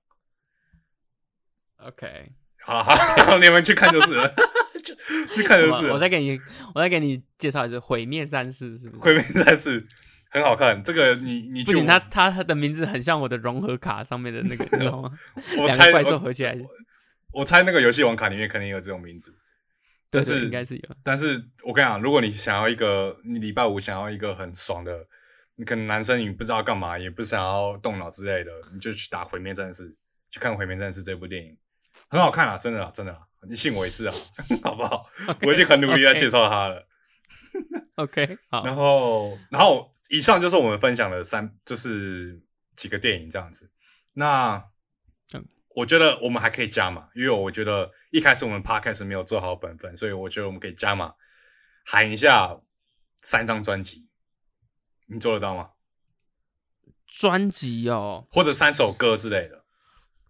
OK，好了好，你们去看就是了，去看就是。我再给你，我再给你介绍一次《毁灭战士》，是不是？毁灭战士很好看，这个你你不仅他他他的名字很像我的融合卡上面的那个，你知道吗？两个怪兽合起来。我猜那个游戏王卡里面肯定有这种名字。但是应该是有，但是我跟你讲，如果你想要一个，你礼拜五想要一个很爽的，你可能男生你不知道干嘛，也不想要动脑之类的，你就去打毁灭战士，去看毁灭战士这部电影，很好看啊，真的啊，真的啊，你信我一次啊，好不好？我已经很努力在介绍他了。OK，好。然后，然后以上就是我们分享的三，就是几个电影这样子。那。我觉得我们还可以加码，因为我觉得一开始我们 podcast 没有做好本分，所以我觉得我们可以加码，喊一下三张专辑，你做得到吗？专辑哦，或者三首歌之类的，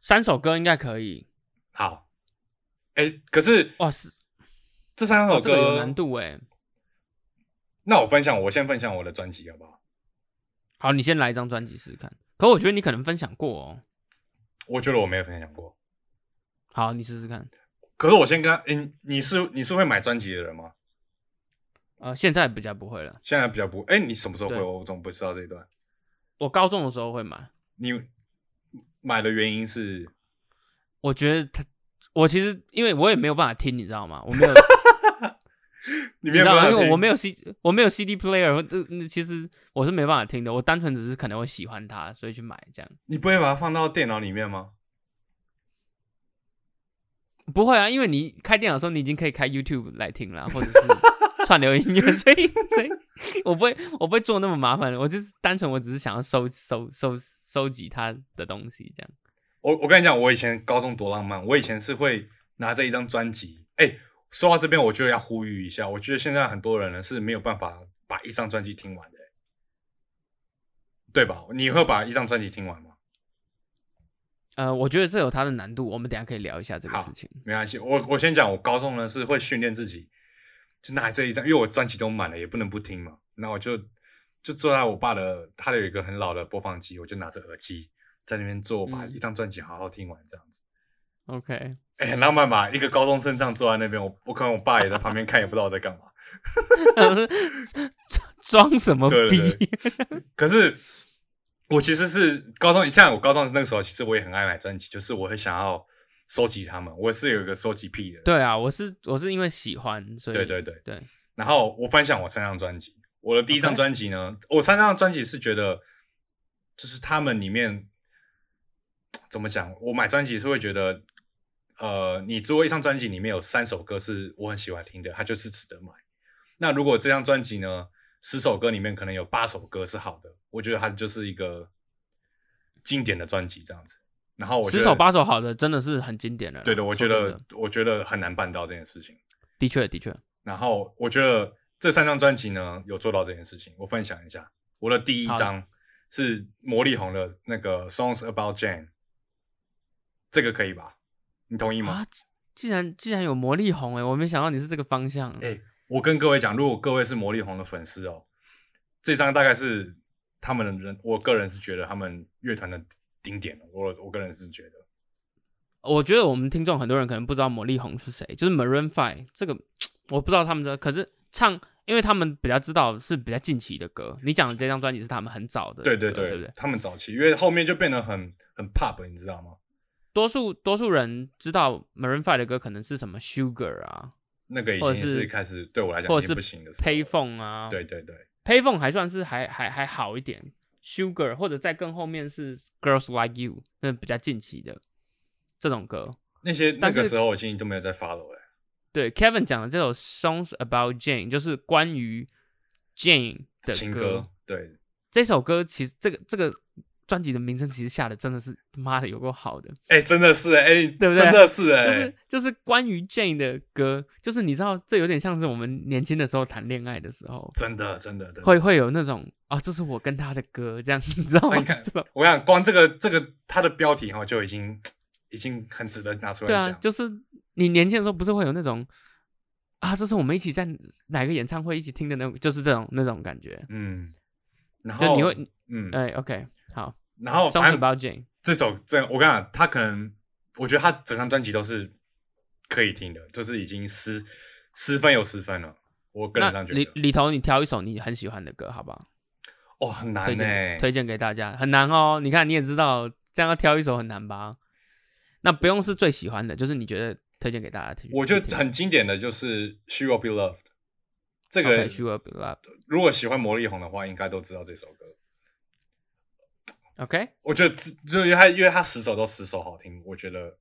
三首歌应该可以。好，哎，可是哇是这三首歌有难度哎。那我分享，我先分享我的专辑好不好？好，你先来一张专辑试试看。可我觉得你可能分享过哦。我觉得我没有分享过，好，你试试看。可是我先跟，哎，你是你是会买专辑的人吗？呃，现在比较不会了。现在比较不，哎，你什么时候会？我怎么不知道这一段？我高中的时候会买。你买的原因是？我觉得他，我其实因为我也没有办法听，你知道吗？我没有，你没有办法，因为我没有 C，我没有 CD player，这其实我是没办法听的。我单纯只是可能会喜欢它，所以去买这样。你不会把它放到电脑里面吗？不会啊，因为你开电脑的时候，你已经可以开 YouTube 来听了，或者是 串流音乐，所以所以我不会我不会做那么麻烦。我就是单纯我只是想要收收收收集它的东西这样。我我跟你讲，我以前高中多浪漫，我以前是会拿着一张专辑，哎。说到这边，我就要呼吁一下。我觉得现在很多人呢是没有办法把一张专辑听完的，对吧？你会把一张专辑听完吗？呃，我觉得这有它的难度，我们等下可以聊一下这个事情。没关系，我我先讲，我高中呢是会训练自己，就拿这一张，因为我专辑都满了，也不能不听嘛。那我就就坐在我爸的，他的有一个很老的播放机，我就拿着耳机在那边做，把一张专辑好好听完，这样子。OK，哎，很浪漫吧？一个高中生这样坐在那边，我我可能我爸也在旁边看，也不知道我在干嘛。装什么逼？可是我其实是高中，像我高中那个时候，其实我也很爱买专辑，就是我会想要收集他们。我是有一个收集癖的。对啊，我是我是因为喜欢，所以对对对对。然后我分享我三张专辑，我的第一张专辑呢，我三张专辑是觉得，就是他们里面怎么讲？我买专辑是会觉得。呃，你作为一张专辑里面有三首歌是我很喜欢听的，它就是值得买。那如果这张专辑呢，十首歌里面可能有八首歌是好的，我觉得它就是一个经典的专辑这样子。然后我十首八首好的真的是很经典的。对的，我觉得我觉得很难办到这件事情。的确，的确。然后我觉得这三张专辑呢有做到这件事情，我分享一下。我的第一张是魔力红的那个 Songs About Jane，这个可以吧？你同意吗？啊，既然既然有魔力红哎，我没想到你是这个方向哎。我跟各位讲，如果各位是魔力红的粉丝哦，这张大概是他们的人，我个人是觉得他们乐团的顶点我我个人是觉得，我觉得我们听众很多人可能不知道魔力红是谁，就是 Maroon Five 这个我不知道他们的，可是唱，因为他们比较知道是比较近期的歌。你讲的这张专辑是他们很早的，对对对，对不对？他们早期，因为后面就变得很很 pop，你知道吗？多数多数人知道 Maroon Five 的歌可能是什么 Sugar 啊，那个已经是开始对我来讲或者是不行的。Payphone 啊，对对对，Payphone 还算是还还还好一点。Sugar 或者在更后面是 Girls Like You，那比较近期的这种歌。那些那个时候我已经都没有在 follow 了。对，Kevin 讲的这首 Songs About Jane 就是关于 Jane 的情歌，对。这首歌其实这个这个。专辑的名称其实下的真的是妈的有够好的，哎，真的是哎，对不对？真的是哎，就是就是关于 Jane 的歌，就是你知道，这有点像是我们年轻的时候谈恋爱的时候，真的真的会会有那种啊，这是我跟他的歌，这样你知道吗？你看，我想光这个这个他的标题哈就已经已经很值得拿出来讲。对啊，就是你年轻的时候不是会有那种啊，这是我们一起在哪个演唱会一起听的那种，就是这种那种感觉，嗯。然后你会，嗯，哎，OK，好。然后，反正这首这我跟你讲，他可能，我觉得他整张专辑都是可以听的，就是已经十十分有十分了。我个人这样觉得。里里头，你挑一首你很喜欢的歌，好不好？哦，很难呢，推荐给大家，很难哦。你看，你也知道，这样要挑一首很难吧？那不用是最喜欢的，就是你觉得推荐给大家听。我觉得很经典的就是《She Will Be Loved》。这个 She Will Be Loved，如果喜欢魔力红的话，应该都知道这首歌。OK，我觉得就因为他因为他十首都十首好听，我觉得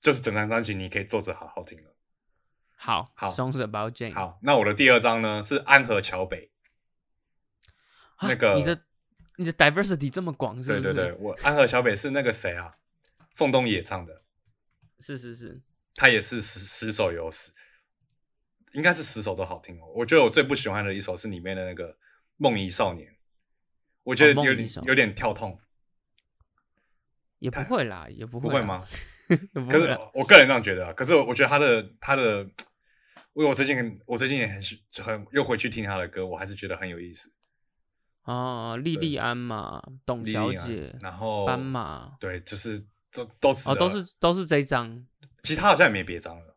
就是整张专辑你可以坐着好好听了。好，好，Songs About Jane。好，那我的第二张呢是安河桥北。那个你的你的 diversity 这么广，是不是？对对对，我安河桥北是那个谁啊？宋冬野唱的。是是是，他也是十十首有十。应该是十首都好听哦。我觉得我最不喜欢的一首是里面的那个《梦遗少年》，我觉得有点有点跳痛。也不会啦，也不会不会吗？可是我个人这样觉得啊。可是我觉得他的他的，因为我最近我最近也很很又回去听他的歌，我还是觉得很有意思。啊，莉莉安嘛，董小姐，然后斑马，对，就是都都是哦，都是都是这张。其实他好像也没别张了。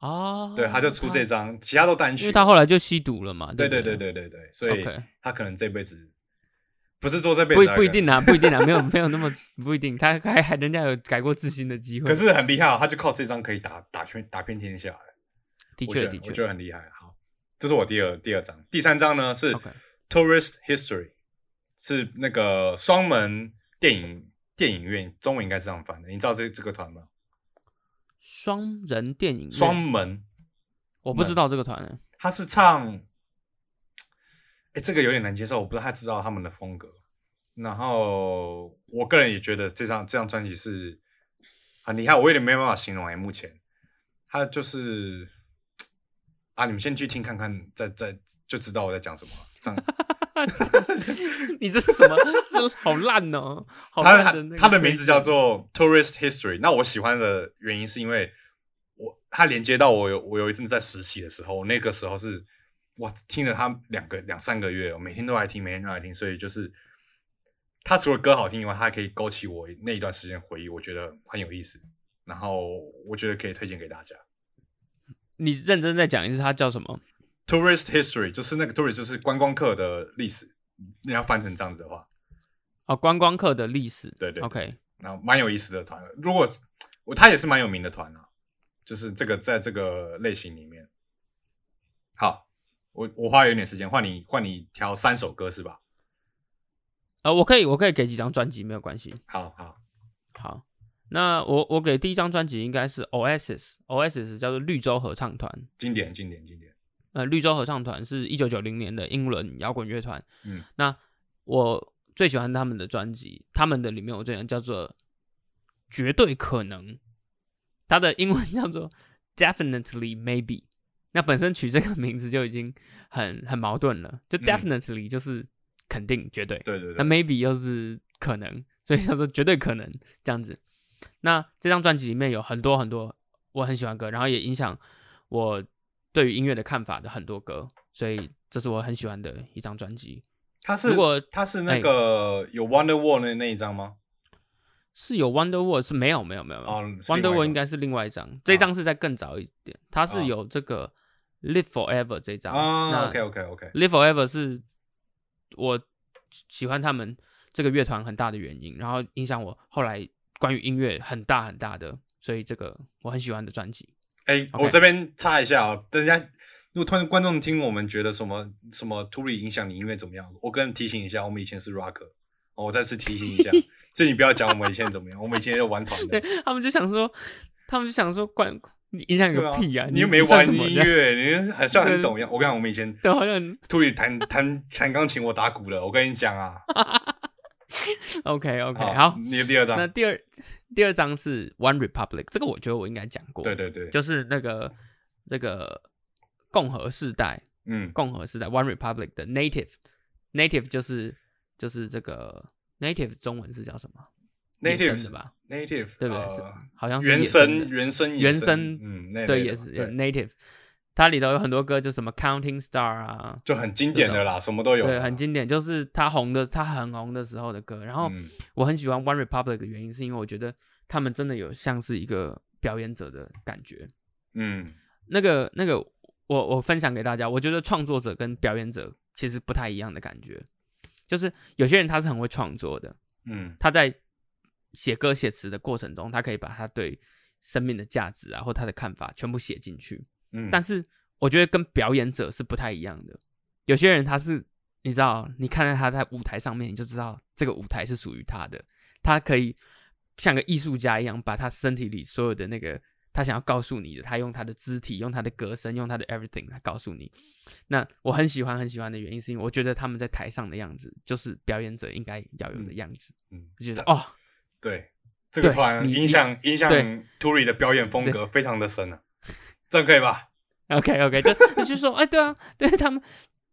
哦，对，他就出这张，其他都单曲。因为他后来就吸毒了嘛。对对对对对对，所以他可能这辈子不是说这辈子不不一定啊，不一定啊，没有 没有那么不一定，他还还人家有改过自新的机会。可是很厉害，他就靠这张可以打打圈打遍天下。的确的确，我觉得很厉害。好，这是我第二第二张，第三张呢是 Tourist History，是那个双门电影电影院，中文应该是这样翻的。你知道这这个团吗？双人电影双门，我不知道这个团，他是唱，哎，这个有点难接受，我不太知道他们的风格。然后我个人也觉得这张这张专辑是很厉害，我有点没办法形容哎，目前。他就是啊，你们先去听看看，再再就知道我在讲什么。这样，你这是什么？好烂哦！他他的名字叫做 Tourist History。那我喜欢的原因是因为我他连接到我有我有一阵在实习的时候，那个时候是哇听了他两个两三个月，我每天都来听，每天都来听，所以就是他除了歌好听以外，他还可以勾起我那一段时间回忆，我觉得很有意思。然后我觉得可以推荐给大家。你认真再讲一次，他叫什么？Tourist history 就是那个 tourist 就是观光客的历史，你要翻成这样子的话，哦，观光客的历史，对对，OK，然后蛮有意思的团，如果我他也是蛮有名的团啊，就是这个在这个类型里面，好，我我花有点时间，换你换你挑三首歌是吧？呃，我可以我可以给几张专辑没有关系，好好。好，那我我给第一张专辑应该是 Oasis，Oasis 叫做绿洲合唱团，经典经典经典。呃，绿洲合唱团是一九九零年的英伦摇滚乐团。嗯，那我最喜欢他们的专辑，他们的里面我最喜欢叫做《绝对可能》，它的英文叫做 Definitely Maybe。那本身取这个名字就已经很很矛盾了，就 Definitely 就是肯定绝对，对对对，那 Maybe 又是可能，所以叫做绝对可能这样子。那这张专辑里面有很多很多我很喜欢歌，然后也影响我。对于音乐的看法的很多歌，所以这是我很喜欢的一张专辑。它是如果它是那个有 Wonder Wall 的那一张吗？是有 Wonder Wall 是没有没有没有哦，Wonder Wall 应该是另外一张，这张是在更早一点。它是有这个 Live Forever 这张啊。OK OK OK，Live Forever 是我喜欢他们这个乐团很大的原因，然后影响我后来关于音乐很大很大的，所以这个我很喜欢的专辑。哎，我这边插一下啊，等下如果突然观众听我们觉得什么什么突然影响你音乐怎么样？我跟人提醒一下，我们以前是 rocker，我再次提醒一下，所以你不要讲我们以前怎么样，我们以前有玩团的。他们就想说，他们就想说管你影响个屁啊！你又没玩音乐，你好像很懂一样。我跟你讲我们以前 对，好像兔里弹弹弹钢琴，我打鼓了。我跟你讲啊。OK OK，好，你的第二张。那第二第二张是 One Republic，这个我觉得我应该讲过。对对对，就是那个那个共和世代，嗯，共和世代 One Republic 的 Native Native 就是就是这个 Native 中文是叫什么？native 是吧，native 对不对？是好像原生原生原生，嗯，对，也是 native。它里头有很多歌，就什么 Counting Star 啊，就很经典的啦，什么都有。对，很经典，就是他红的，他很红的时候的歌。然后我很喜欢 One Republic 的原因，是因为我觉得他们真的有像是一个表演者的感觉。嗯，那个那个，我我分享给大家，我觉得创作者跟表演者其实不太一样的感觉，就是有些人他是很会创作的，嗯，他在。写歌写词的过程中，他可以把他对生命的价值啊，或他的看法全部写进去。嗯，但是我觉得跟表演者是不太一样的。有些人他是，你知道，你看到他在舞台上面，你就知道这个舞台是属于他的。他可以像个艺术家一样，把他身体里所有的那个他想要告诉你的，他用他的肢体，用他的歌声，用他的 everything 来告诉你。那我很喜欢很喜欢的原因，是因为我觉得他们在台上的样子，就是表演者应该要有的样子。嗯，我觉得哦。对，这个团影响影响 Tory 的表演风格非常的深啊，这样可以吧？OK OK，就 就说，哎，对啊，对他们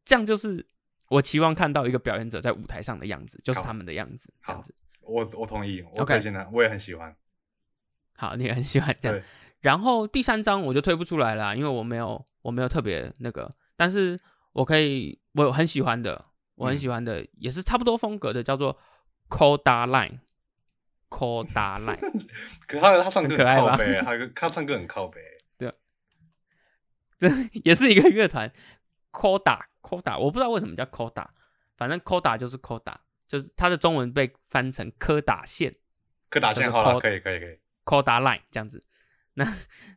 这样就是我期望看到一个表演者在舞台上的样子，就是他们的样子，这样子。我我同意，我推荐他，我也很喜欢。好，你很喜欢这样。然后第三张我就推不出来了，因为我没有我没有特别那个，但是我可以我很喜欢的，我很喜欢的也是差不多风格的，叫做 Coda Line。Coda Line，，可他他唱歌很靠背，他他唱歌很靠背，对，这 也是一个乐团。靠打靠打，我不知道为什么叫 Koda，，反正 Koda 就是 Koda，，就是它的中文被翻成柯打线，柯打线好了，可以可以可以，靠打 line 这样子。那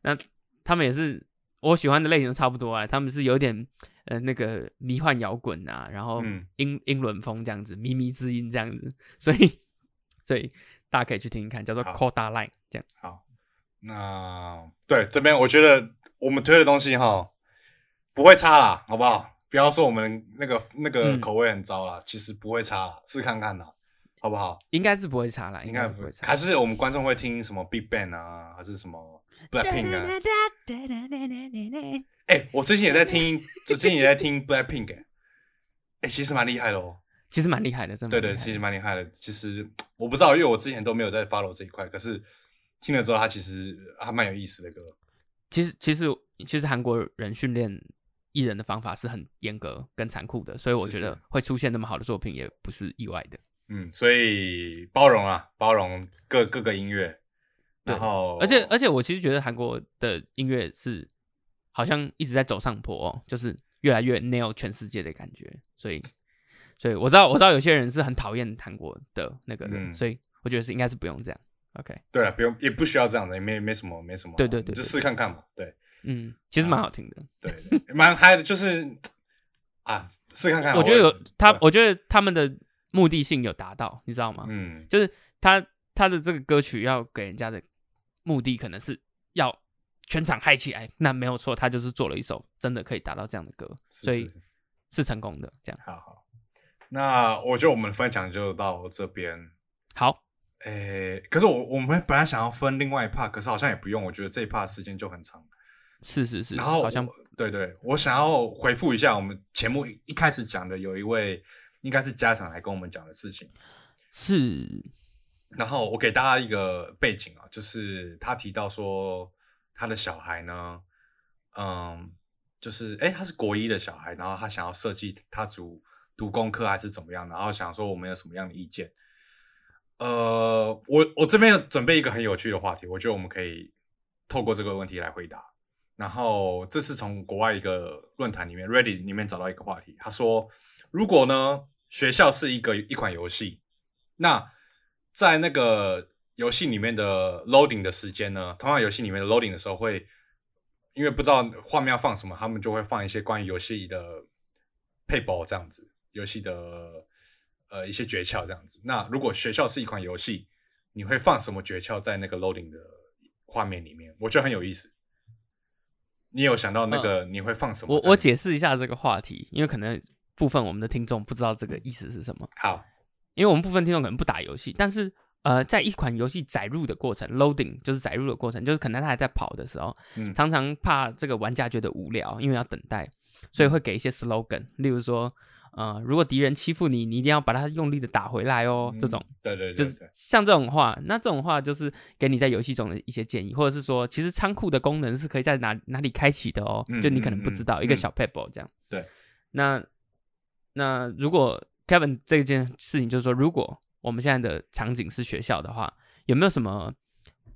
那他们也是我喜欢的类型都差不多啊，他们是有点呃那个迷幻摇滚啊，然后英英伦风这样子，靡靡之音这样子，所以 所以。大家可以去听听看，叫做 Coda Line，这样。好，那对这边我觉得我们推的东西哈不会差啦，好不好？不要说我们那个那个口味很糟啦，其实不会差啦，试看看啦，好不好？应该是不会差啦，应该不会差。还是我们观众会听什么 Big Bang 啊，还是什么 Blackpink 啊？哎，我最近也在听，最近也在听 Blackpink，哎，其实蛮厉害的哦。其实蛮厉害的，真的。对对，其实蛮厉害的。其实我不知道，因为我之前都没有在 follow 这一块。可是听了之后，它其实还蛮有意思的歌。其实，其实，其实韩国人训练艺人的方法是很严格跟残酷的，所以我觉得会出现那么好的作品也不是意外的。嗯，所以包容啊，包容各各个音乐。然后，而且，而且，我其实觉得韩国的音乐是好像一直在走上坡，哦，就是越来越 nail 全世界的感觉，所以。所以我知道，我知道有些人是很讨厌韩国的那个人，所以我觉得是应该是不用这样。OK，对了，不用也不需要这样的，也没没什么，没什么。对对对，就试看看嘛。对，嗯，其实蛮好听的，对，蛮嗨的，就是啊，试看看。我觉得有他，我觉得他们的目的性有达到，你知道吗？嗯，就是他他的这个歌曲要给人家的目的，可能是要全场嗨起来。那没有错，他就是做了一首真的可以达到这样的歌，所以是成功的。这样，好好。那我觉得我们分享就到这边。好，诶，可是我我们本来想要分另外一 part，可是好像也不用。我觉得这一 part 时间就很长。是是是。然后好像对对，我想要回复一下我们节目一开始讲的，有一位应该是家长来跟我们讲的事情。是。然后我给大家一个背景啊，就是他提到说他的小孩呢，嗯，就是诶，他是国一的小孩，然后他想要设计他组。读工科还是怎么样？然后想说我们有什么样的意见？呃，我我这边准备一个很有趣的话题，我觉得我们可以透过这个问题来回答。然后这是从国外一个论坛里面 Ready 里面找到一个话题，他说：如果呢学校是一个一款游戏，那在那个游戏里面的 loading 的时间呢，同样游戏里面的 loading 的时候会因为不知道画面要放什么，他们就会放一些关于游戏的配包这样子。游戏的呃一些诀窍这样子。那如果学校是一款游戏，你会放什么诀窍在那个 loading 的画面里面？我觉得很有意思。你有想到那个你会放什么？我我解释一下这个话题，因为可能部分我们的听众不知道这个意思是什么。好，因为我们部分听众可能不打游戏，但是呃，在一款游戏载入的过程，loading 就是载入的过程，就是可能他还在跑的时候，常常怕这个玩家觉得无聊，因为要等待，所以会给一些 slogan，例如说。呃，如果敌人欺负你，你一定要把他用力的打回来哦。这种，对对，就是像这种话，那这种话就是给你在游戏中的一些建议，或者是说，其实仓库的功能是可以在哪哪里开启的哦，就你可能不知道一个小 pebble 这样。对，那那如果 Kevin 这件事情，就是说，如果我们现在的场景是学校的话，有没有什么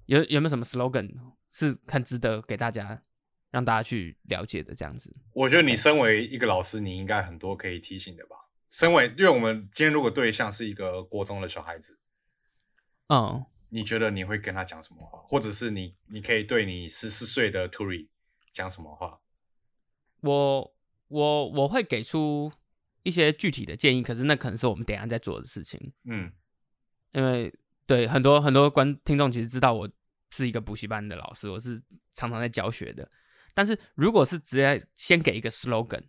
有有没有什么 slogan 是很值得给大家？让大家去了解的这样子，我觉得你身为一个老师，你应该很多可以提醒的吧？身为，因为我们今天如果对象是一个国中的小孩子，嗯，你觉得你会跟他讲什么话？或者是你，你可以对你十四岁的 Turi 讲什么话？我，我，我会给出一些具体的建议，可是那可能是我们等下在做的事情。嗯，因为对很多很多观听众其实知道我是一个补习班的老师，我是常常在教学的。但是如果是直接先给一个 slogan，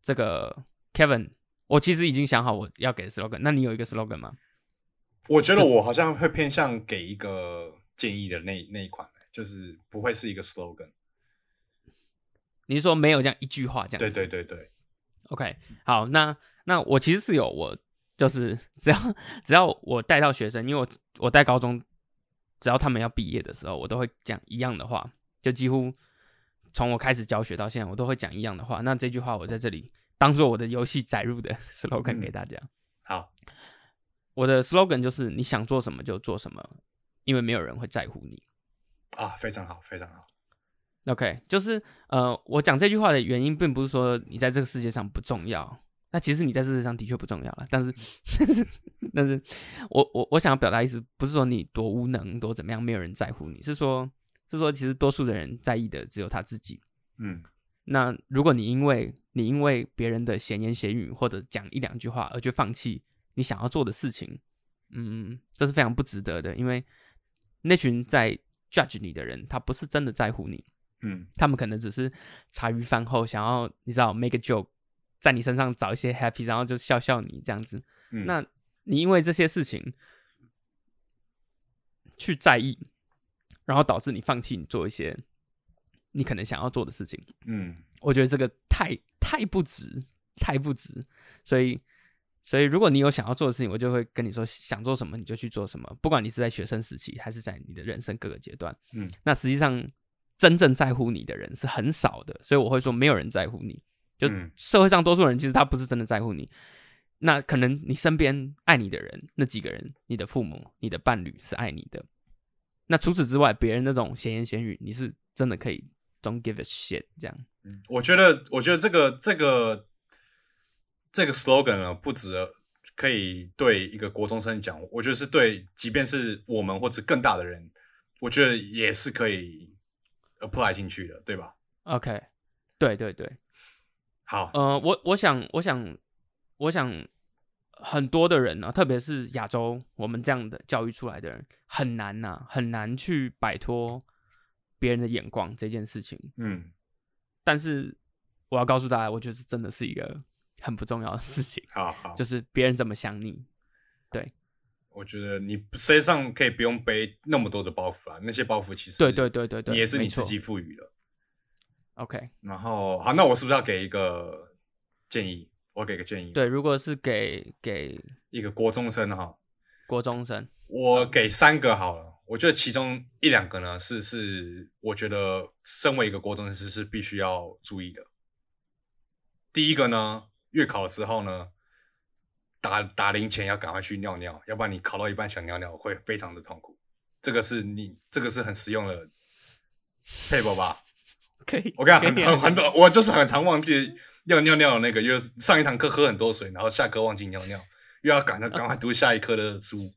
这个 Kevin，我其实已经想好我要给 slogan。那你有一个 slogan 吗？我觉得我好像会偏向给一个建议的那那一款，就是不会是一个 slogan。你是说没有这样一句话这样？对对对对。OK，好，那那我其实是有，我就是 只要只要我带到学生，因为我我带高中。只要他们要毕业的时候，我都会讲一样的话，就几乎从我开始教学到现在，我都会讲一样的话。那这句话我在这里当做我的游戏载入的 slogan 给大家。好，我的 slogan 就是你想做什么就做什么，因为没有人会在乎你。啊，非常好，非常好。OK，就是呃，我讲这句话的原因，并不是说你在这个世界上不重要。那其实你在世界上的确不重要了，但是，但是，但是我我我想要表达意思，不是说你多无能多怎么样，没有人在乎你，是说，是说，其实多数的人在意的只有他自己。嗯，那如果你因为你因为别人的闲言闲语或者讲一两句话而去放弃你想要做的事情，嗯，这是非常不值得的，因为那群在 judge 你的人，他不是真的在乎你，嗯，他们可能只是茶余饭后想要你知道 make a joke。在你身上找一些 happy，然后就笑笑你这样子。那你因为这些事情去在意，然后导致你放弃你做一些你可能想要做的事情。嗯，我觉得这个太太不值，太不值。所以，所以如果你有想要做的事情，我就会跟你说，想做什么你就去做什么。不管你是在学生时期，还是在你的人生各个阶段。嗯，那实际上真正在乎你的人是很少的，所以我会说，没有人在乎你。就社会上多数人其实他不是真的在乎你，那可能你身边爱你的人那几个人，你的父母、你的伴侣是爱你的。那除此之外，别人那种闲言闲语，你是真的可以 don't give a shit 这样。嗯，我觉得，我觉得这个这个这个 slogan 呢，不止可以对一个国中生讲，我觉得是对，即便是我们或者更大的人，我觉得也是可以 apply 进去的，对吧？OK，对对对。好，呃，我我想，我想，我想，很多的人呢，特别是亚洲，我们这样的教育出来的人，很难呐，很难去摆脱别人的眼光这件事情。嗯，但是我要告诉大家，我觉得真的是一个很不重要的事情。好好，就是别人怎么想你，对，我觉得你实际上可以不用背那么多的包袱啊，那些包袱其实对对对对对，也是你自己赋予的。OK，然后好，那我是不是要给一个建议？我给个建议。对，如果是给给一个国中生哈，国中生，我给三个好了。我觉得其中一两个呢，是是我觉得身为一个国中生是必须要注意的。第一个呢，月考的时候呢，打打铃前要赶快去尿尿，要不然你考到一半想尿尿会非常的痛苦。这个是你这个是很实用的配合吧？可以，我跟你讲，很很很多，我就是很常忘记要尿尿的那个，因为上一堂课喝很多水，然后下课忘记尿尿，又要赶着赶快读下一课的书，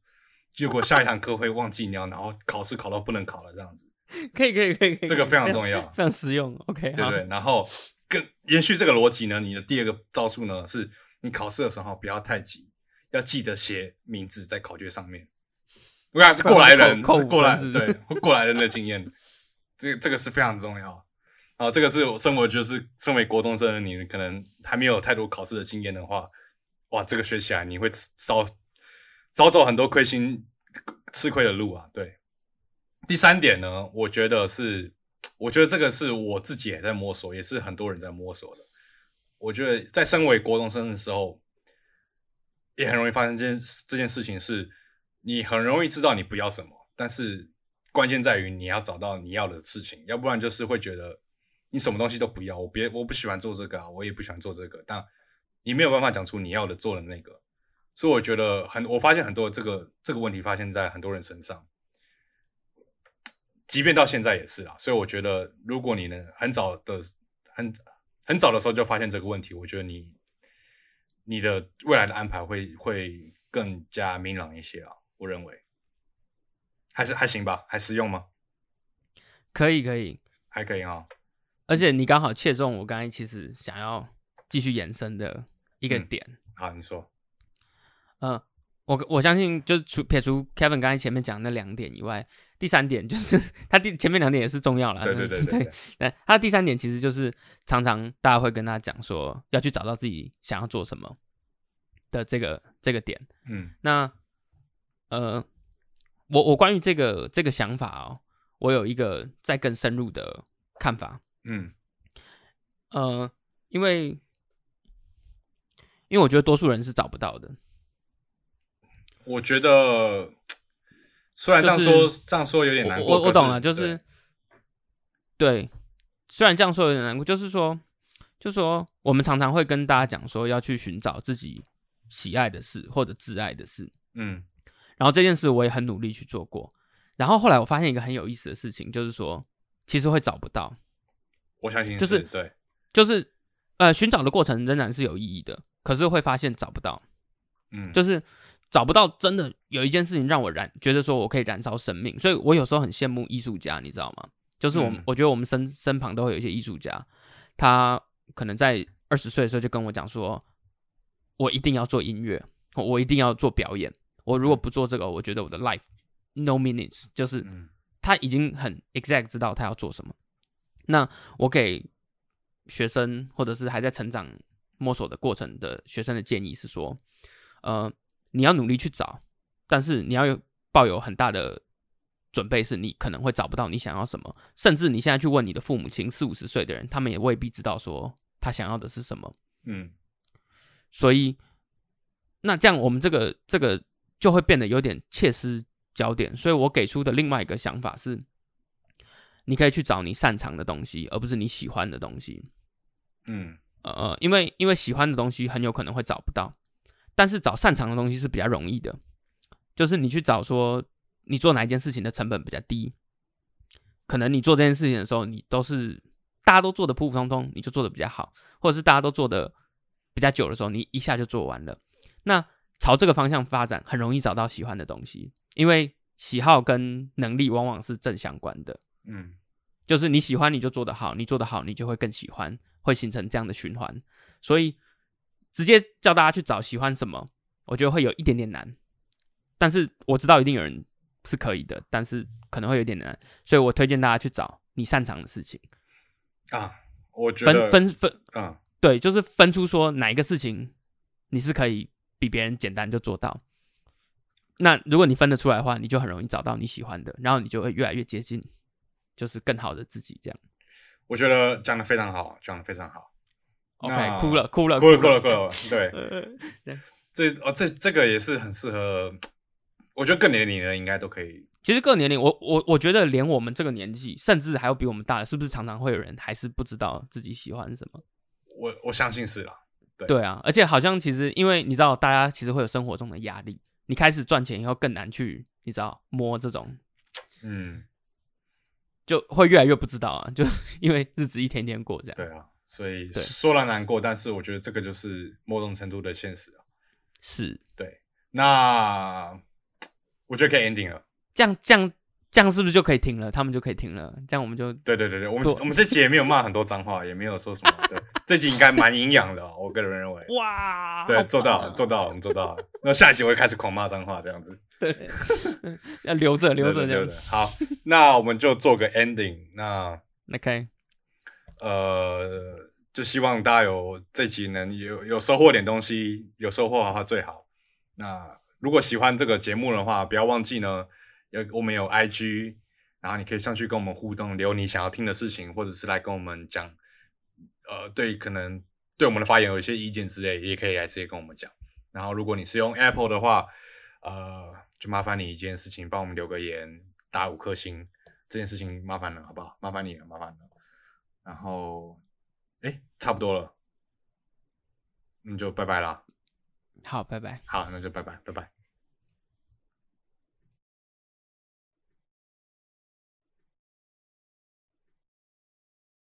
结果下一堂课会忘记尿，然后考试考到不能考了，这样子。可以可以可以，这个非常重要，非常实用。OK，对对。然后跟延续这个逻辑呢，你的第二个招数呢，是你考试的时候不要太急，要记得写名字在考卷上面。我讲是过来人，过来对过来人的经验。这这个是非常重要。啊，这个是我生活就是身为国中生的你，可能还没有太多考试的经验的话，哇，这个学起来你会少少走很多亏心吃亏的路啊。对，第三点呢，我觉得是，我觉得这个是我自己也在摸索，也是很多人在摸索的。我觉得在身为国中生的时候，也很容易发生这件这件事情，是你很容易知道你不要什么，但是关键在于你要找到你要的事情，要不然就是会觉得。你什么东西都不要，我别我不喜欢做这个啊，我也不喜欢做这个，但你没有办法讲出你要的做的那个，所以我觉得很，我发现很多这个这个问题发现在很多人身上，即便到现在也是啊，所以我觉得如果你能很早的很很早的时候就发现这个问题，我觉得你你的未来的安排会会更加明朗一些啊，我认为还是还行吧，还实用吗？可以可以，还可以啊。而且你刚好切中我刚才其实想要继续延伸的一个点。好，你说。嗯，我我相信，就是除撇除 Kevin 刚才前面讲那两点以外，第三点就是他第前面两点也是重要了。对对对对。那他第三点其实就是常常大家会跟他讲说，要去找到自己想要做什么的这个这个点。嗯。那呃，我我关于这个这个想法哦，我有一个再更深入的看法。嗯，呃，因为因为我觉得多数人是找不到的。我觉得虽然这样说这样说有点难过，我我懂了，就是对，虽然这样说有点难过，就是说，就说我们常常会跟大家讲说要去寻找自己喜爱的事或者挚爱的事，嗯，然后这件事我也很努力去做过，然后后来我发现一个很有意思的事情，就是说其实会找不到。我相信就是对，就是呃，寻找的过程仍然是有意义的，可是会发现找不到，嗯，就是找不到真的有一件事情让我燃，觉得说我可以燃烧生命，所以我有时候很羡慕艺术家，你知道吗？就是我，我觉得我们身身旁都会有一些艺术家，他可能在二十岁的时候就跟我讲说，我一定要做音乐，我一定要做表演，我如果不做这个，我觉得我的 life no meanings，就是他已经很 exact 知道他要做什么。那我给学生或者是还在成长摸索的过程的学生的建议是说，呃，你要努力去找，但是你要有抱有很大的准备，是你可能会找不到你想要什么，甚至你现在去问你的父母亲四五十岁的人，他们也未必知道说他想要的是什么。嗯，所以那这样我们这个这个就会变得有点切失焦点，所以我给出的另外一个想法是。你可以去找你擅长的东西，而不是你喜欢的东西。嗯，呃，因为因为喜欢的东西很有可能会找不到，但是找擅长的东西是比较容易的。就是你去找说你做哪一件事情的成本比较低，可能你做这件事情的时候，你都是大家都做的普普通通，你就做的比较好，或者是大家都做的比较久的时候，你一下就做完了。那朝这个方向发展，很容易找到喜欢的东西，因为喜好跟能力往往是正相关的。嗯，就是你喜欢你就做得好，你做得好你就会更喜欢，会形成这样的循环。所以直接叫大家去找喜欢什么，我觉得会有一点点难。但是我知道一定有人是可以的，但是可能会有点难。所以我推荐大家去找你擅长的事情啊。我觉得分分分，嗯，对，就是分出说哪一个事情你是可以比别人简单就做到。那如果你分得出来的话，你就很容易找到你喜欢的，然后你就会越来越接近。就是更好的自己，这样。我觉得讲的非常好，讲的非常好。OK，哭了，哭了，哭了，哭了，哭了。对，这哦，这这个也是很适合。我觉得各年龄的人应该都可以。其实各年龄，我我我觉得连我们这个年纪，甚至还有比我们大的，是不是常常会有人还是不知道自己喜欢什么？我我相信是啦。对对啊，而且好像其实因为你知道，大家其实会有生活中的压力，你开始赚钱以后更难去，你知道摸这种，嗯。就会越来越不知道啊，就因为日子一天天过这样。对啊，所以说来难过，但是我觉得这个就是某种程度的现实啊。是，对。那我觉得可以 ending 了。这样，这样，这样是不是就可以停了？他们就可以停了。这样我们就对对对对，我们我们这集也没有骂很多脏话，也没有说什么。对，这集应该蛮营养的。我我个人认为，哇，对，做到了，做到了，我们做到了。那下一集我会开始狂骂脏话，这样子，对，要留着，留着，留着。好，那我们就做个 ending。那 OK，呃，就希望大家有这集能有有收获点东西，有收获的话最好。那如果喜欢这个节目的话，不要忘记呢，有我们有 IG。然后你可以上去跟我们互动，留你想要听的事情，或者是来跟我们讲，呃，对，可能对我们的发言有一些意见之类，也可以来直接跟我们讲。然后如果你是用 Apple 的话，呃，就麻烦你一件事情，帮我们留个言，打五颗星，这件事情麻烦了，好不好？麻烦你了，麻烦了。然后，哎，差不多了，那就拜拜啦。好，拜拜。好，那就拜拜，拜拜。